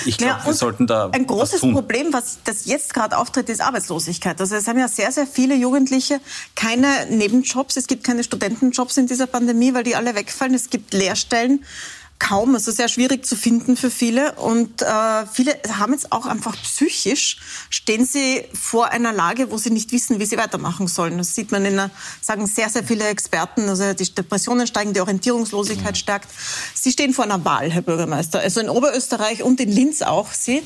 ich glaube, ja, wir sollten da. Ein großes Problem, was das jetzt gerade auftritt, ist Arbeitslosigkeit. Also es haben ja sehr, sehr viele Jugendliche keine Nebenjobs. Es gibt keine Studentenjobs in dieser Pandemie, weil die alle wegfallen. Es gibt Lehrstellen kaum, also sehr schwierig zu finden für viele. Und äh, viele haben jetzt auch einfach psychisch, stehen sie vor einer Lage, wo sie nicht wissen, wie sie weitermachen sollen. Das sieht man in der, sagen sehr, sehr viele Experten. Also die Depressionen steigen, die Orientierungslosigkeit mhm. stärkt. Sie stehen vor einer Wahl, Herr Bürgermeister. Also in Oberösterreich und in Linz auch Sie.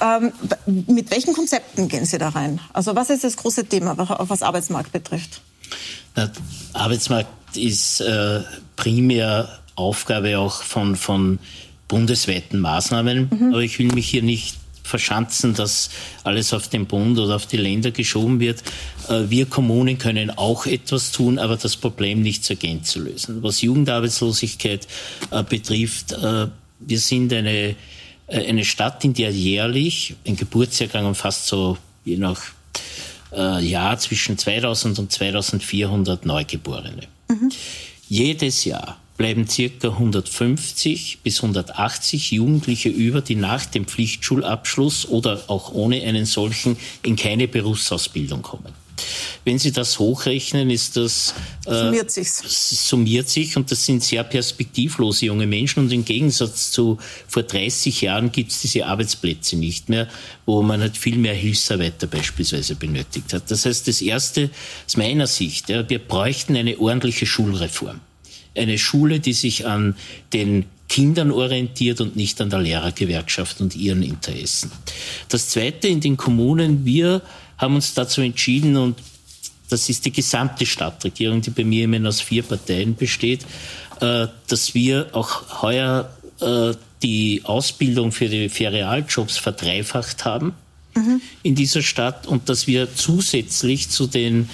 Ähm, mit welchen Konzepten gehen Sie da rein? Also was ist das große Thema, was Arbeitsmarkt betrifft? Der Arbeitsmarkt ist äh, primär Aufgabe auch von, von bundesweiten Maßnahmen. Mhm. Aber ich will mich hier nicht verschanzen, dass alles auf den Bund oder auf die Länder geschoben wird. Äh, wir Kommunen können auch etwas tun, aber das Problem nicht zur Gänze lösen. Was Jugendarbeitslosigkeit äh, betrifft, äh, wir sind eine, eine Stadt, in der jährlich ein Geburtsjahrgang umfasst so je nach Jahr zwischen 2000 und 2400 Neugeborene. Mhm. Jedes Jahr bleiben circa 150 bis 180 Jugendliche über, die nach dem Pflichtschulabschluss oder auch ohne einen solchen in keine Berufsausbildung kommen. Wenn Sie das hochrechnen, ist das äh, summiert, sich. summiert sich und das sind sehr perspektivlose junge Menschen und im Gegensatz zu vor 30 Jahren gibt es diese Arbeitsplätze nicht mehr, wo man halt viel mehr Hilfsarbeiter beispielsweise benötigt hat. Das heißt, das Erste aus meiner Sicht, ja, wir bräuchten eine ordentliche Schulreform. Eine Schule, die sich an den Kindern orientiert und nicht an der Lehrergewerkschaft und ihren Interessen. Das Zweite in den Kommunen, wir haben uns dazu entschieden und das ist die gesamte Stadtregierung, die bei mir immerhin aus vier Parteien besteht, äh, dass wir auch heuer äh, die Ausbildung für die Ferialjobs verdreifacht haben mhm. in dieser Stadt und dass wir zusätzlich zu den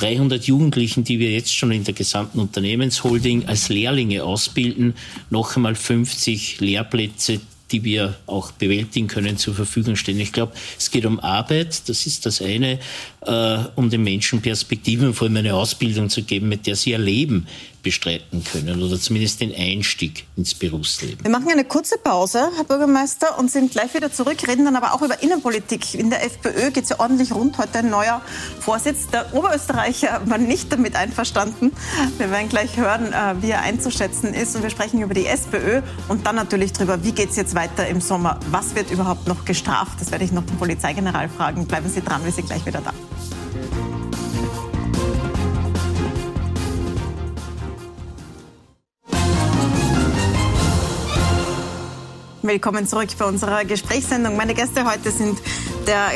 300 Jugendlichen, die wir jetzt schon in der gesamten Unternehmensholding als Lehrlinge ausbilden, noch einmal 50 Lehrplätze die wir auch bewältigen können, zur Verfügung stellen. Ich glaube, es geht um Arbeit, das ist das eine, äh, um den Menschen Perspektiven, vor allem eine Ausbildung zu geben, mit der sie ihr Leben bestreiten können oder zumindest den Einstieg ins Berufsleben. Wir machen eine kurze Pause, Herr Bürgermeister, und sind gleich wieder zurück, reden dann aber auch über Innenpolitik. In der FPÖ geht es ja ordentlich rund. Heute ein neuer Vorsitz. Der Oberösterreicher war nicht damit einverstanden. Wir werden gleich hören, äh, wie er einzuschätzen ist. Und wir sprechen über die SPÖ und dann natürlich darüber, wie geht es jetzt weiter im Sommer. Was wird überhaupt noch gestraft? Das werde ich noch den Polizeigeneral fragen. Bleiben Sie dran, wir sind gleich wieder da. Willkommen zurück bei unserer Gesprächssendung. Meine Gäste heute sind der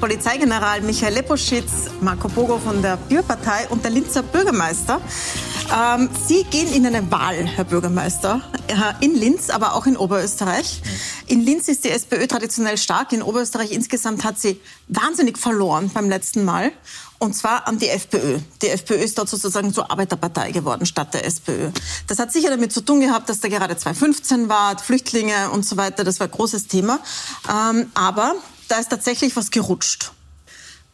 Polizeigeneral Michael Leposchitz, Marco Bogo von der Bürgerpartei und der Linzer Bürgermeister. Ähm, Sie gehen in eine Wahl, Herr Bürgermeister, äh, in Linz, aber auch in Oberösterreich. In Linz ist die SPÖ traditionell stark. In Oberösterreich insgesamt hat sie wahnsinnig verloren beim letzten Mal. Und zwar an die FPÖ. Die FPÖ ist dort sozusagen zur Arbeiterpartei geworden statt der SPÖ. Das hat sicher damit zu tun gehabt, dass da gerade 2015 war, Flüchtlinge und so weiter. Das war ein großes Thema. Ähm, aber da ist tatsächlich was gerutscht.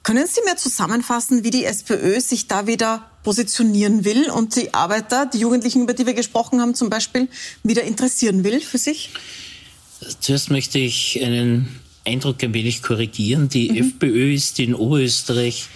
Können Sie mir zusammenfassen, wie die SPÖ sich da wieder positionieren will und die Arbeiter, die Jugendlichen, über die wir gesprochen haben, zum Beispiel wieder interessieren will für sich? Zuerst möchte ich einen Eindruck ein wenig korrigieren. Die mhm. FPÖ ist in Oberösterreich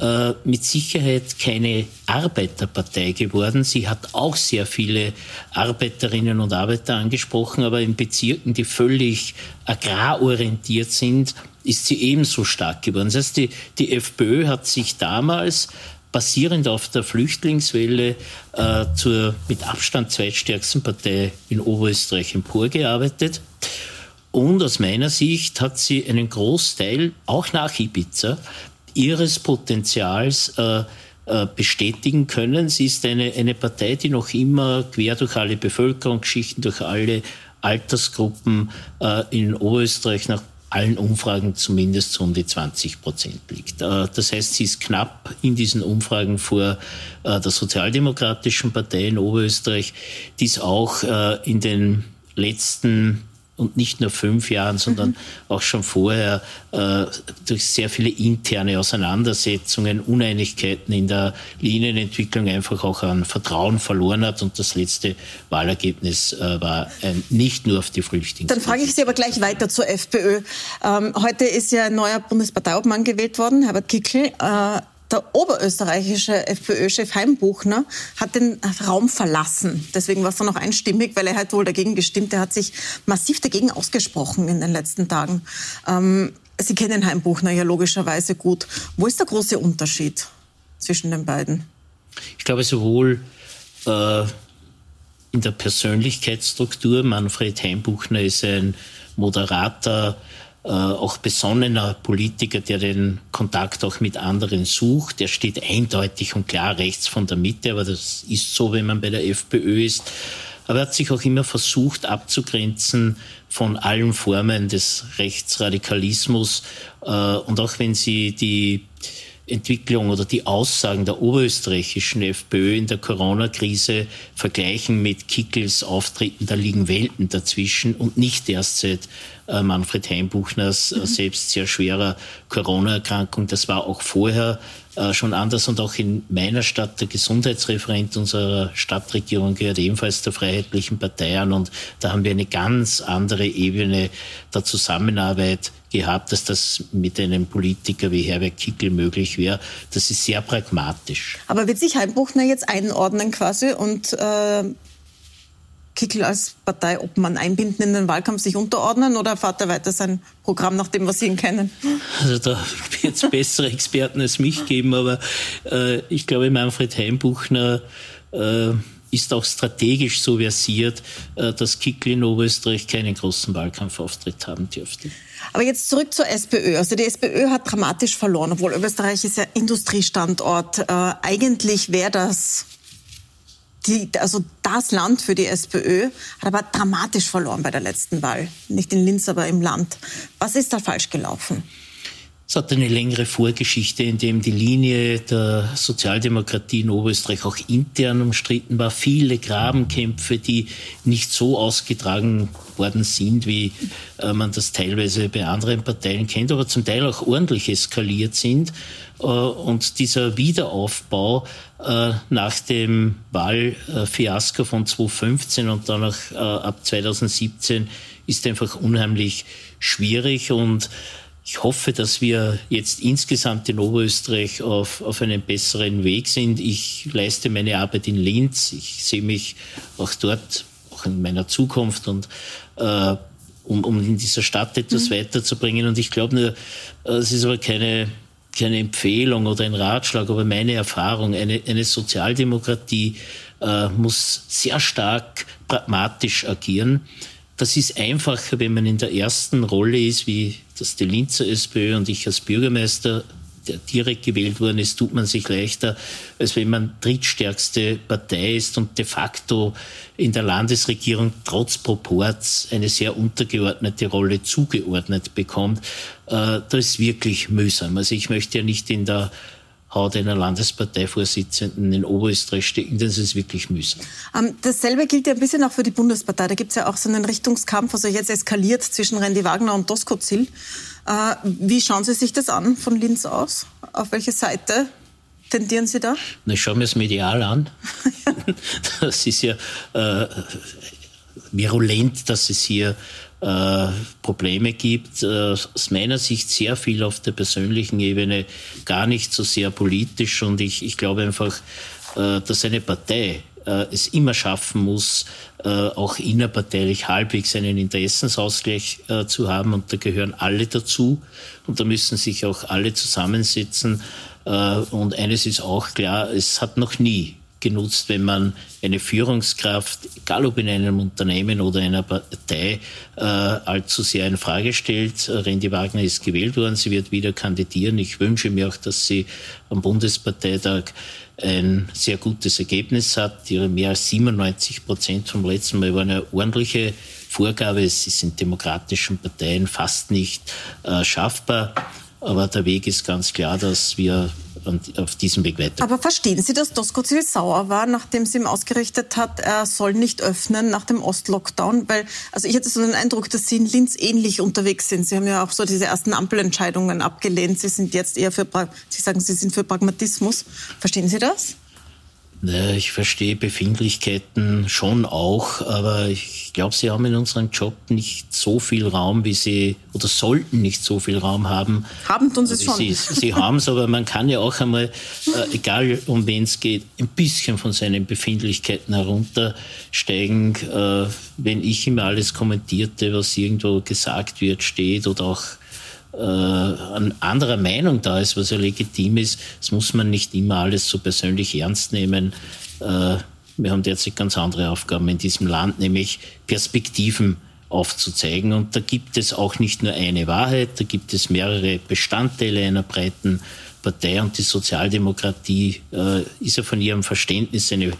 äh, mit Sicherheit keine Arbeiterpartei geworden. Sie hat auch sehr viele Arbeiterinnen und Arbeiter angesprochen, aber in Bezirken, die völlig agrarorientiert sind, ist sie ebenso stark geworden. Das heißt, die, die FPÖ hat sich damals basierend auf der Flüchtlingswelle äh, zur mit Abstand zweitstärksten Partei in Oberösterreich emporgearbeitet. Und aus meiner Sicht hat sie einen Großteil, auch nach Ibiza, ihres Potenzials äh, äh, bestätigen können. Sie ist eine, eine Partei, die noch immer quer durch alle Bevölkerungsschichten, durch alle Altersgruppen äh, in Oberösterreich nach allen Umfragen zumindest um die 20 Prozent liegt. Das heißt, sie ist knapp in diesen Umfragen vor der Sozialdemokratischen Partei in Oberösterreich, die es auch in den letzten und nicht nur fünf Jahren, sondern mhm. auch schon vorher äh, durch sehr viele interne Auseinandersetzungen, Uneinigkeiten in der Linienentwicklung einfach auch an Vertrauen verloren hat. Und das letzte Wahlergebnis äh, war ein, nicht nur auf die Flüchtlinge. Dann frage ich Sie aber gleich weiter zur FPÖ. Ähm, heute ist ja ein neuer Bundesparteiobmann gewählt worden, Herbert Kickl. Äh, der oberösterreichische FPÖ-Chef Heimbuchner hat den Raum verlassen. Deswegen war es dann noch einstimmig, weil er hat wohl dagegen gestimmt. Er hat sich massiv dagegen ausgesprochen in den letzten Tagen. Ähm, Sie kennen Heimbuchner ja logischerweise gut. Wo ist der große Unterschied zwischen den beiden? Ich glaube sowohl äh, in der Persönlichkeitsstruktur. Manfred Heimbuchner ist ein moderater, auch besonnener Politiker, der den Kontakt auch mit anderen sucht. Der steht eindeutig und klar rechts von der Mitte, aber das ist so, wenn man bei der FPÖ ist. Aber er hat sich auch immer versucht abzugrenzen von allen Formen des Rechtsradikalismus. Äh, und auch wenn Sie die Entwicklung oder die Aussagen der oberösterreichischen FPÖ in der Corona-Krise vergleichen mit Kickels Auftritten, da liegen Welten dazwischen und nicht erst seit äh, Manfred Heimbuchners äh, mhm. selbst sehr schwerer Corona-Erkrankung. Das war auch vorher äh, schon anders und auch in meiner Stadt der Gesundheitsreferent unserer Stadtregierung gehört ebenfalls der Freiheitlichen Partei an und da haben wir eine ganz andere Ebene der Zusammenarbeit gehabt, dass das mit einem Politiker wie Herbert Kickel möglich wäre. Das ist sehr pragmatisch. Aber wird sich Heimbuchner jetzt einordnen quasi und äh, Kickel als Parteiobmann einbinden in den Wahlkampf, sich unterordnen oder fährt er weiter sein Programm nach dem, was Sie ihn kennen? Also da wird es bessere Experten als mich geben, aber äh, ich glaube, Manfred Heimbuchner äh, ist auch strategisch so versiert, äh, dass Kickel in Oberösterreich keinen großen Wahlkampfauftritt haben dürfte. Aber jetzt zurück zur SPÖ. Also die SPÖ hat dramatisch verloren, obwohl Österreich ist ja Industriestandort. Äh, eigentlich wäre das die, also das Land für die SPÖ hat aber dramatisch verloren bei der letzten Wahl. Nicht in Linz, aber im Land. Was ist da falsch gelaufen? Es hat eine längere Vorgeschichte, in dem die Linie der Sozialdemokratie in Oberösterreich auch intern umstritten war. Viele Grabenkämpfe, die nicht so ausgetragen worden sind, wie äh, man das teilweise bei anderen Parteien kennt, aber zum Teil auch ordentlich eskaliert sind. Äh, und dieser Wiederaufbau äh, nach dem Wahlfiasko von 2015 und danach ab 2017 ist einfach unheimlich schwierig und ich hoffe, dass wir jetzt insgesamt in Oberösterreich auf, auf einem besseren Weg sind. Ich leiste meine Arbeit in Linz. Ich sehe mich auch dort, auch in meiner Zukunft und äh, um, um in dieser Stadt etwas mhm. weiterzubringen. Und ich glaube nur, äh, es ist aber keine, keine Empfehlung oder ein Ratschlag, aber meine Erfahrung, eine, eine Sozialdemokratie äh, muss sehr stark pragmatisch agieren. Das ist einfacher, wenn man in der ersten Rolle ist, wie das die Linzer SPÖ und ich als Bürgermeister, der direkt gewählt worden ist, tut man sich leichter, als wenn man drittstärkste Partei ist und de facto in der Landesregierung trotz Proports eine sehr untergeordnete Rolle zugeordnet bekommt. Äh, das ist wirklich mühsam. Also ich möchte ja nicht in der Haut einer Landesparteivorsitzenden in Oberösterreich stecken. Das ist wirklich mühsam. Ähm, dasselbe gilt ja ein bisschen auch für die Bundespartei. Da gibt es ja auch so einen Richtungskampf, also jetzt eskaliert zwischen Randy Wagner und Dosko Zill. Äh, wie schauen Sie sich das an von Linz aus? Auf welche Seite tendieren Sie da? Na, ich schaue mir das medial an. das ist ja äh, virulent, dass es hier äh, Probleme gibt. Äh, aus meiner Sicht sehr viel auf der persönlichen Ebene, gar nicht so sehr politisch. Und ich, ich glaube einfach, äh, dass eine Partei äh, es immer schaffen muss, äh, auch innerparteilich halbwegs einen Interessensausgleich äh, zu haben. Und da gehören alle dazu. Und da müssen sich auch alle zusammensetzen. Und eines ist auch klar, es hat noch nie genutzt, wenn man eine Führungskraft, egal ob in einem Unternehmen oder einer Partei, äh, allzu sehr in Frage stellt. Randy Wagner ist gewählt worden, sie wird wieder kandidieren. Ich wünsche mir auch, dass sie am Bundesparteitag ein sehr gutes Ergebnis hat. Ihre mehr als 97 Prozent vom letzten Mal war eine ordentliche Vorgabe. Es ist in demokratischen Parteien fast nicht äh, schaffbar. Aber der Weg ist ganz klar, dass wir auf diesem Weg weiter. Aber verstehen Sie, dass Doskozil sauer war, nachdem sie ihm ausgerichtet hat, er soll nicht öffnen nach dem Ostlockdown? Weil, also ich hatte so den Eindruck, dass Sie in Linz ähnlich unterwegs sind. Sie haben ja auch so diese ersten Ampelentscheidungen abgelehnt. Sie sind jetzt eher für, Sie sagen, Sie sind für Pragmatismus. Verstehen Sie das? Ich verstehe Befindlichkeiten schon auch, aber ich glaube, sie haben in unserem Job nicht so viel Raum, wie sie, oder sollten nicht so viel Raum haben. Haben tun sie es schon. Sie, sie haben es, aber man kann ja auch einmal, äh, egal um wen es geht, ein bisschen von seinen Befindlichkeiten heruntersteigen. Äh, wenn ich immer alles kommentierte, was irgendwo gesagt wird, steht oder auch äh, an anderer Meinung da ist, was ja legitim ist. Das muss man nicht immer alles so persönlich ernst nehmen. Äh, wir haben derzeit ganz andere Aufgaben in diesem Land, nämlich Perspektiven aufzuzeigen. Und da gibt es auch nicht nur eine Wahrheit, da gibt es mehrere Bestandteile einer breiten Partei. Und die Sozialdemokratie äh, ist ja von ihrem Verständnis eine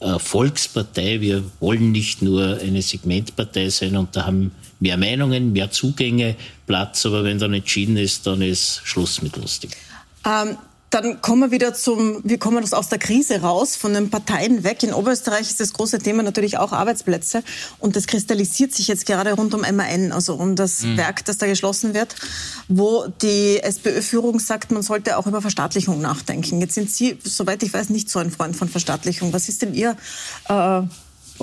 äh, Volkspartei. Wir wollen nicht nur eine Segmentpartei sein und da haben mehr Meinungen, mehr Zugänge Platz, aber wenn dann entschieden ist, dann ist Schluss mit lustig. Ähm, Dann kommen wir wieder zum, wie kommen wir aus der Krise raus, von den Parteien weg. In Oberösterreich ist das große Thema natürlich auch Arbeitsplätze. Und das kristallisiert sich jetzt gerade rund um MAN, also um das mhm. Werk, das da geschlossen wird, wo die SPÖ-Führung sagt, man sollte auch über Verstaatlichung nachdenken. Jetzt sind Sie, soweit ich weiß, nicht so ein Freund von Verstaatlichung. Was ist denn Ihr äh,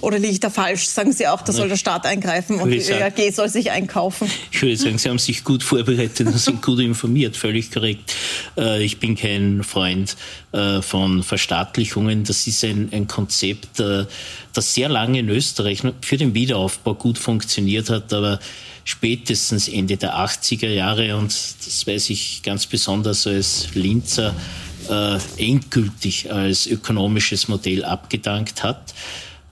oder liege ich da falsch? Sagen Sie auch, da soll der Staat eingreifen und die ÖAG soll sich einkaufen? Ich würde sagen, Sie haben sich gut vorbereitet und sind gut informiert, völlig korrekt. Äh, ich bin kein Freund äh, von Verstaatlichungen. Das ist ein, ein Konzept, äh, das sehr lange in Österreich für den Wiederaufbau gut funktioniert hat, aber spätestens Ende der 80er Jahre, und das weiß ich ganz besonders als Linzer, endgültig als ökonomisches Modell abgedankt hat.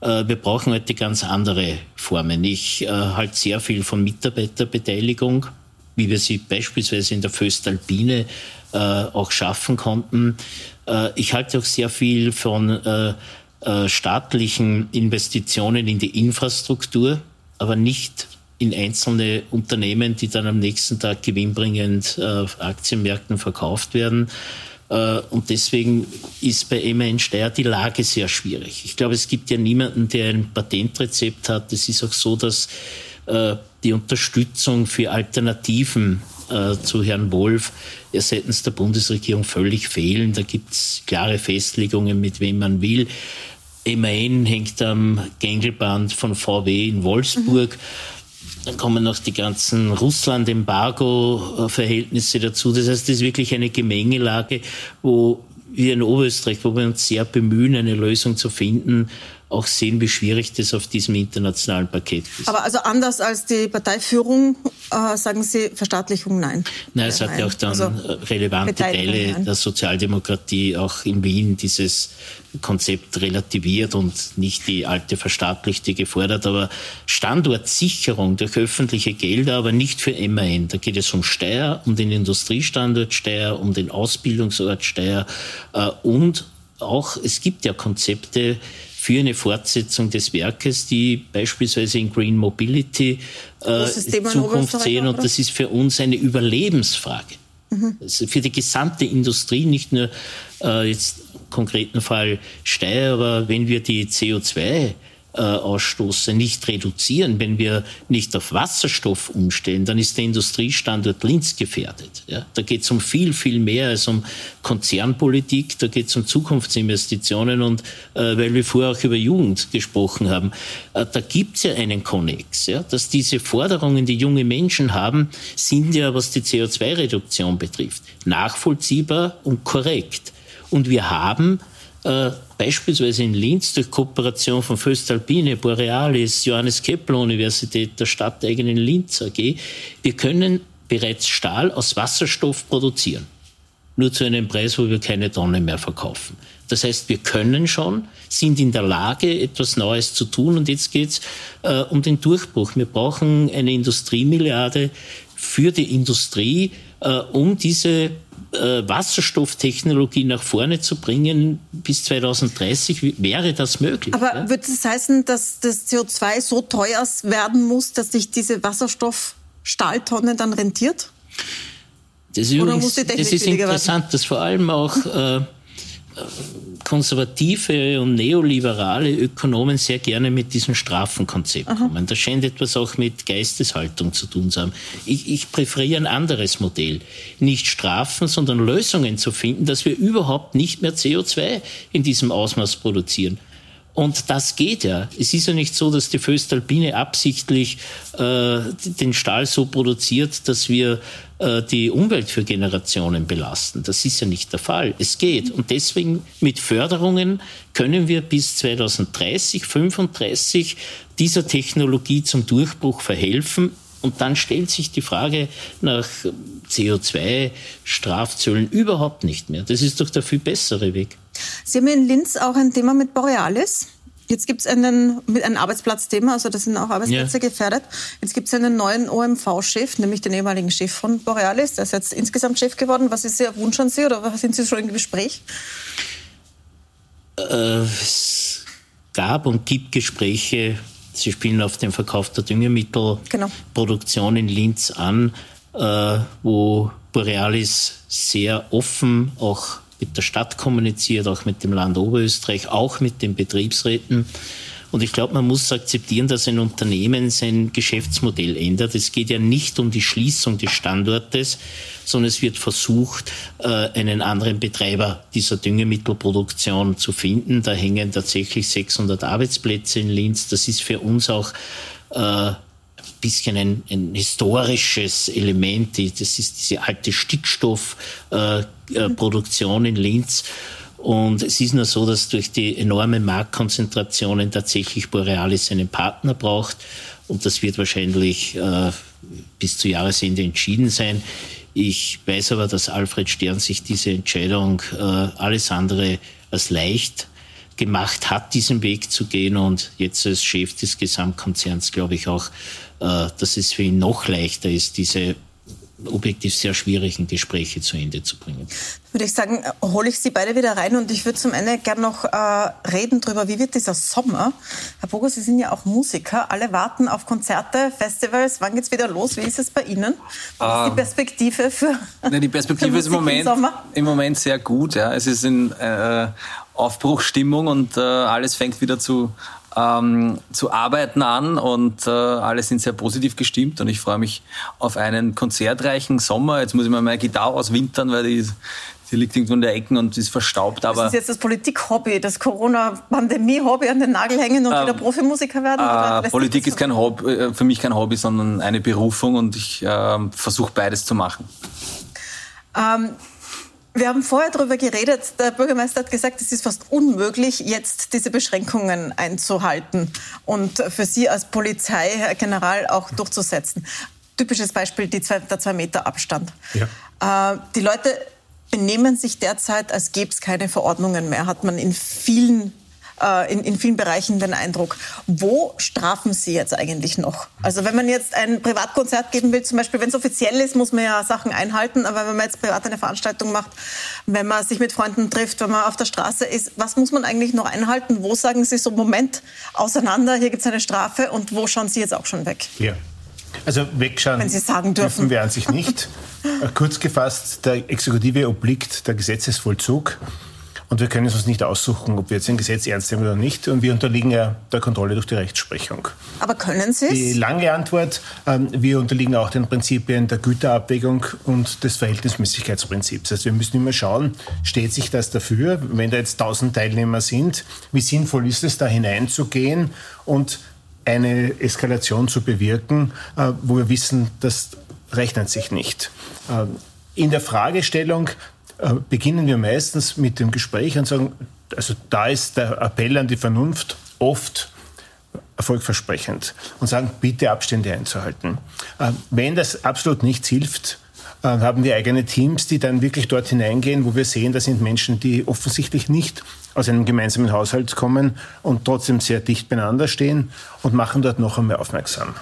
Äh, wir brauchen heute ganz andere Formen. Ich äh, halte sehr viel von Mitarbeiterbeteiligung, wie wir sie beispielsweise in der Föstalpine äh, auch schaffen konnten. Ich halte auch sehr viel von staatlichen Investitionen in die Infrastruktur, aber nicht in einzelne Unternehmen, die dann am nächsten Tag gewinnbringend auf Aktienmärkten verkauft werden. Äh, und deswegen ist bei MAN Steyr die Lage sehr schwierig. Ich glaube, es gibt ja niemanden, der ein Patentrezept hat. Es ist auch so, dass äh, die Unterstützung für Alternativen äh, zu Herrn Wolf seitens der Bundesregierung völlig fehlen. Da gibt es klare Festlegungen, mit wem man will. MAN hängt am Gängelband von VW in Wolfsburg. Mhm. Dann kommen noch die ganzen Russland-Embargo-Verhältnisse dazu. Das heißt, es ist wirklich eine Gemengelage, wo wir in Oberösterreich, wo wir uns sehr bemühen, eine Lösung zu finden, auch sehen, wie schwierig das auf diesem internationalen Paket ist. Aber also anders als die Parteiführung äh, sagen Sie Verstaatlichung nein. Nein, es hat ja auch dann also relevante Teile nein. der Sozialdemokratie auch in Wien dieses Konzept relativiert und nicht die alte Verstaatlichte gefordert. Aber Standortsicherung durch öffentliche Gelder, aber nicht für MAN. Da geht es um Steuer, um den Industriestandort Steyr, um den Ausbildungsort Steyr äh, und auch, es gibt ja Konzepte, für eine Fortsetzung des Werkes, die beispielsweise in Green Mobility äh, Zukunft sehen. Und das ist für uns eine Überlebensfrage. Mhm. Also für die gesamte Industrie, nicht nur äh, jetzt konkreten Fall Steyr, aber wenn wir die CO2 äh, Ausstoße nicht reduzieren, wenn wir nicht auf Wasserstoff umstellen, dann ist der Industriestandort Linz gefährdet. Ja? Da geht es um viel, viel mehr als um Konzernpolitik, da geht es um Zukunftsinvestitionen und äh, weil wir vorher auch über Jugend gesprochen haben, äh, da gibt es ja einen Konnex. Ja? Dass diese Forderungen, die junge Menschen haben, sind ja, was die CO2-Reduktion betrifft, nachvollziehbar und korrekt. Und wir haben äh, beispielsweise in Linz durch Kooperation von Föstalpine, Borealis, Johannes Kepler Universität, der stadteigenen Linz AG, wir können bereits Stahl aus Wasserstoff produzieren. Nur zu einem Preis, wo wir keine Tonne mehr verkaufen. Das heißt, wir können schon, sind in der Lage, etwas Neues zu tun. Und jetzt geht es äh, um den Durchbruch. Wir brauchen eine Industriemilliarde für die Industrie, äh, um diese äh, Wasserstofftechnologie nach vorne zu bringen bis 2030, wäre das möglich. Aber ja? würde das heißen, dass das CO2 so teuer werden muss, dass sich diese Wasserstoffstahltonne dann rentiert? Das ist, übrigens, das ist interessant, dass vor allem auch äh, konservative und neoliberale Ökonomen sehr gerne mit diesem Strafenkonzept Aha. kommen. Das scheint etwas auch mit Geisteshaltung zu tun zu haben. Ich, ich präferiere ein anderes Modell. Nicht Strafen, sondern Lösungen zu finden, dass wir überhaupt nicht mehr CO2 in diesem Ausmaß produzieren. Und das geht ja. Es ist ja nicht so, dass die Föstalpine absichtlich äh, den Stahl so produziert, dass wir äh, die Umwelt für Generationen belasten. Das ist ja nicht der Fall. Es geht. Und deswegen mit Förderungen können wir bis 2030, 35 dieser Technologie zum Durchbruch verhelfen. Und dann stellt sich die Frage nach CO2-Strafzöllen überhaupt nicht mehr. Das ist doch der viel bessere Weg. Sie haben in Linz auch ein Thema mit Borealis. Jetzt gibt es einen, ein Arbeitsplatzthema, also da sind auch Arbeitsplätze ja. gefährdet. Jetzt gibt es einen neuen OMV-Chef, nämlich den ehemaligen Chef von Borealis. Der ist jetzt insgesamt Chef geworden. Was ist Ihr Wunsch an Sie oder sind Sie schon im Gespräch? Äh, es gab und gibt Gespräche. Sie spielen auf den Verkauf der Düngemittelproduktion genau. in Linz an, äh, wo Borealis sehr offen auch mit der Stadt kommuniziert, auch mit dem Land Oberösterreich, auch mit den Betriebsräten. Und ich glaube, man muss akzeptieren, dass ein Unternehmen sein Geschäftsmodell ändert. Es geht ja nicht um die Schließung des Standortes, sondern es wird versucht, äh, einen anderen Betreiber dieser Düngemittelproduktion zu finden. Da hängen tatsächlich 600 Arbeitsplätze in Linz. Das ist für uns auch äh, ein bisschen ein, ein, historisches Element. Das ist diese alte Stickstoffproduktion äh, in Linz. Und es ist nur so, dass durch die enormen Marktkonzentrationen tatsächlich Borealis einen Partner braucht. Und das wird wahrscheinlich äh, bis zu Jahresende entschieden sein. Ich weiß aber, dass Alfred Stern sich diese Entscheidung äh, alles andere als leicht gemacht hat, diesen Weg zu gehen. Und jetzt als Chef des Gesamtkonzerns glaube ich auch, äh, dass es für ihn noch leichter ist, diese objektiv sehr schwierigen Gespräche zu Ende zu bringen. Würde ich sagen, hole ich Sie beide wieder rein und ich würde zum Ende gerne noch äh, reden darüber, wie wird dieser Sommer? Herr Bogo, Sie sind ja auch Musiker, alle warten auf Konzerte, Festivals. Wann geht es wieder los? Wie ist es bei Ihnen? Was ist die ähm, Perspektive für ne, Die Perspektive ist im Moment, im, im, Moment sehr gut. Ja. Es ist in äh, Aufbruchstimmung und äh, alles fängt wieder zu ähm, zu arbeiten an und äh, alle sind sehr positiv gestimmt und ich freue mich auf einen konzertreichen Sommer. Jetzt muss ich mal meine Gitarre auswintern, weil die, die liegt irgendwo in der Ecke und ist verstaubt. Aber das ist jetzt das Politik-Hobby, das Corona-Pandemie-Hobby an den Nagel hängen und äh, wieder Profimusiker werden? Äh, Politik ist kein Hobby, äh, für mich kein Hobby, sondern eine Berufung und ich äh, versuche beides zu machen. Ähm, wir haben vorher darüber geredet. Der Bürgermeister hat gesagt, es ist fast unmöglich, jetzt diese Beschränkungen einzuhalten und für Sie als Polizeigeneral auch durchzusetzen. Typisches Beispiel die zwei, der zwei Meter Abstand. Ja. Äh, die Leute benehmen sich derzeit, als gäbe es keine Verordnungen mehr, hat man in vielen äh, in, in vielen Bereichen den Eindruck. Wo strafen Sie jetzt eigentlich noch? Also wenn man jetzt ein Privatkonzert geben will, zum Beispiel, wenn es offiziell ist, muss man ja Sachen einhalten. Aber wenn man jetzt privat eine Veranstaltung macht, wenn man sich mit Freunden trifft, wenn man auf der Straße ist, was muss man eigentlich noch einhalten? Wo sagen Sie so, Moment, auseinander, hier gibt es eine Strafe und wo schauen Sie jetzt auch schon weg? Ja. Also wegschauen Wenn Sie sagen dürfen. dürfen wir an sich nicht. Kurz gefasst, der Exekutive obliegt der Gesetzesvollzug. Und wir können es uns nicht aussuchen, ob wir jetzt ein Gesetz ernst nehmen oder nicht. Und wir unterliegen ja der Kontrolle durch die Rechtsprechung. Aber können Sie es? Die lange Antwort, ähm, wir unterliegen auch den Prinzipien der Güterabwägung und des Verhältnismäßigkeitsprinzips. Also wir müssen immer schauen, steht sich das dafür, wenn da jetzt tausend Teilnehmer sind, wie sinnvoll ist es, da hineinzugehen und eine Eskalation zu bewirken, äh, wo wir wissen, das rechnet sich nicht. Ähm, in der Fragestellung, äh, beginnen wir meistens mit dem Gespräch und sagen, also da ist der Appell an die Vernunft oft erfolgversprechend und sagen, bitte Abstände einzuhalten. Äh, wenn das absolut nichts hilft, äh, haben wir eigene Teams, die dann wirklich dort hineingehen, wo wir sehen, da sind Menschen, die offensichtlich nicht aus einem gemeinsamen Haushalt kommen und trotzdem sehr dicht beieinander stehen und machen dort noch einmal aufmerksam.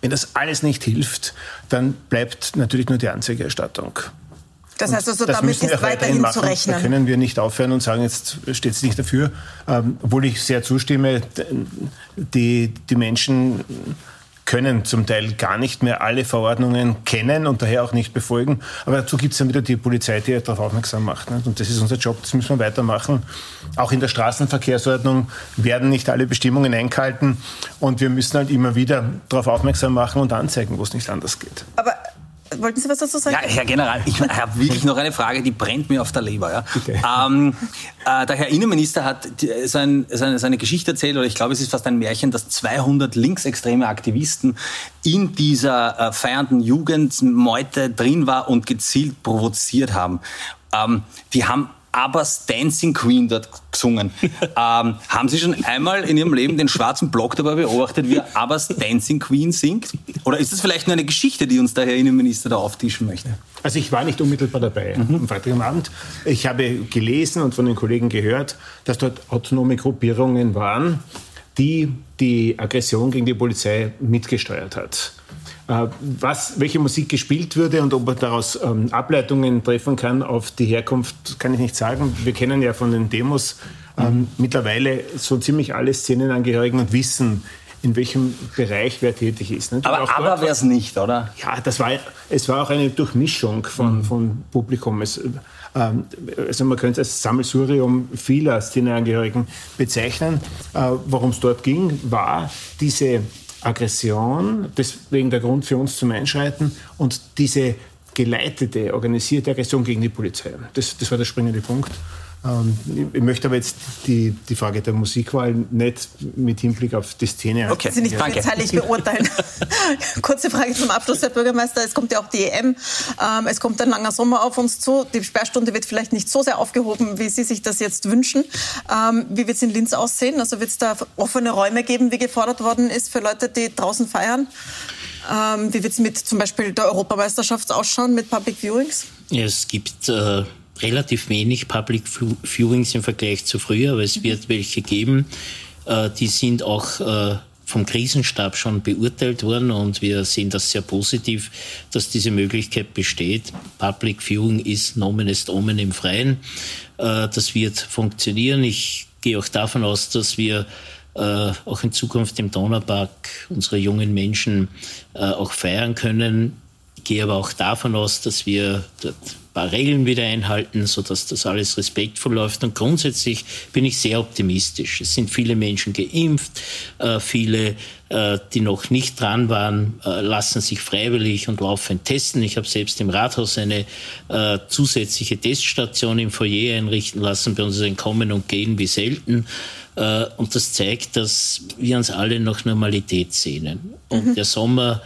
Wenn das alles nicht hilft, dann bleibt natürlich nur die Anzeigerstattung. Das heißt also, damit ist weiterhin machen. zu rechnen. Da können wir nicht aufhören und sagen, jetzt steht es nicht dafür. Ähm, obwohl ich sehr zustimme, die, die Menschen können zum Teil gar nicht mehr alle Verordnungen kennen und daher auch nicht befolgen. Aber dazu gibt es dann wieder die Polizei, die darauf aufmerksam macht. Ne? Und das ist unser Job, das müssen wir weitermachen. Auch in der Straßenverkehrsordnung werden nicht alle Bestimmungen eingehalten und wir müssen halt immer wieder darauf aufmerksam machen und anzeigen, wo es nicht anders geht. Aber Wollten Sie was dazu sagen? Ja, Herr General, ich habe wirklich noch eine Frage, die brennt mir auf der Leber. Ja? Okay. Ähm, äh, der Herr Innenminister hat seine, seine, seine Geschichte erzählt, oder ich glaube, es ist fast ein Märchen, dass 200 linksextreme Aktivisten in dieser äh, feiernden Jugendmeute drin war und gezielt provoziert haben. Ähm, die haben Abbas Dancing Queen dort gesungen. ähm, haben Sie schon einmal in Ihrem Leben den schwarzen Block dabei beobachtet, wie Abbas Dancing Queen singt? Oder ist das vielleicht nur eine Geschichte, die uns der Herr Innenminister da auftischen möchte? Also ich war nicht unmittelbar dabei mhm. am Freitagabend. Ich habe gelesen und von den Kollegen gehört, dass dort autonome Gruppierungen waren, die die Aggression gegen die Polizei mitgesteuert hat. Äh, was, welche Musik gespielt würde und ob man daraus ähm, Ableitungen treffen kann auf die Herkunft, kann ich nicht sagen. Wir kennen ja von den Demos ähm, mittlerweile so ziemlich alle Szenenangehörigen und wissen, in welchem Bereich wer tätig ist. Nicht? Aber, aber wäre es nicht, oder? Ja, das war, es war auch eine Durchmischung von, mhm. von Publikum. Es, ähm, also man könnte es als Sammelsurium vieler Szeneangehörigen bezeichnen. Äh, Worum es dort ging, war diese Aggression, deswegen der Grund für uns zum Einschreiten und diese geleitete, organisierte Aggression gegen die Polizei. Das, das war der springende Punkt. Ähm, ich möchte aber jetzt die, die Frage der Musikwahl nicht mit Hinblick auf die Szene. Okay, Sie nicht polizeilich beurteilen. Kurze Frage zum Abschluss, Herr Bürgermeister. Es kommt ja auch die EM. Ähm, es kommt ein langer Sommer auf uns zu. Die Sperrstunde wird vielleicht nicht so sehr aufgehoben, wie Sie sich das jetzt wünschen. Ähm, wie wird es in Linz aussehen? Also wird es da offene Räume geben, wie gefordert worden ist, für Leute, die draußen feiern? wie wird es mit zum Beispiel der Europameisterschaft ausschauen, mit Public Viewings? Es gibt äh relativ wenig Public Viewings im Vergleich zu früher, aber es mhm. wird welche geben. Äh, die sind auch äh, vom Krisenstab schon beurteilt worden und wir sehen das sehr positiv, dass diese Möglichkeit besteht. Public Viewing ist Nomen est Omen im Freien. Äh, das wird funktionieren. Ich gehe auch davon aus, dass wir auch in Zukunft im Donaupark unsere jungen Menschen auch feiern können. Ich gehe aber auch davon aus, dass wir dort paar Regeln wieder einhalten, sodass das alles respektvoll läuft. Und grundsätzlich bin ich sehr optimistisch. Es sind viele Menschen geimpft, äh, viele, äh, die noch nicht dran waren, äh, lassen sich freiwillig und laufend testen. Ich habe selbst im Rathaus eine zusätzliche Teststation im Foyer einrichten lassen. Bei uns ist ein Kommen und Gehen wie selten. Und das zeigt, dass wir uns alle nach Normalität sehnen. Und mhm. der Sommer,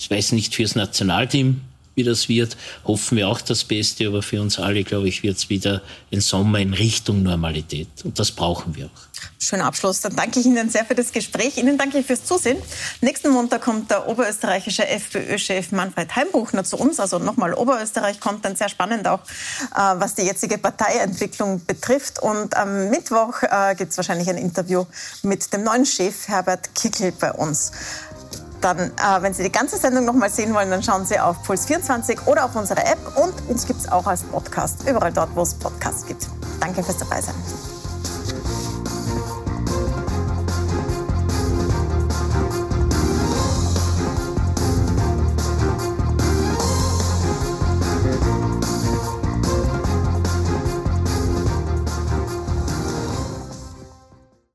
ich weiß nicht fürs Nationalteam, wie das wird, hoffen wir auch das Beste, aber für uns alle, glaube ich, wird es wieder ein Sommer in Richtung Normalität. Und das brauchen wir auch. Schöner Abschluss. Dann danke ich Ihnen sehr für das Gespräch. Ihnen danke ich fürs Zusehen. Nächsten Montag kommt der oberösterreichische FPÖ-Chef Manfred Heimbuchner zu uns. Also nochmal Oberösterreich kommt dann sehr spannend auch, äh, was die jetzige Parteientwicklung betrifft. Und am Mittwoch äh, gibt es wahrscheinlich ein Interview mit dem neuen Chef Herbert Kickel bei uns dann, äh, wenn Sie die ganze Sendung noch mal sehen wollen, dann schauen Sie auf Puls24 oder auf unsere App. Und uns gibt es auch als Podcast, überall dort, wo es Podcasts gibt. Danke fürs Dabeisein.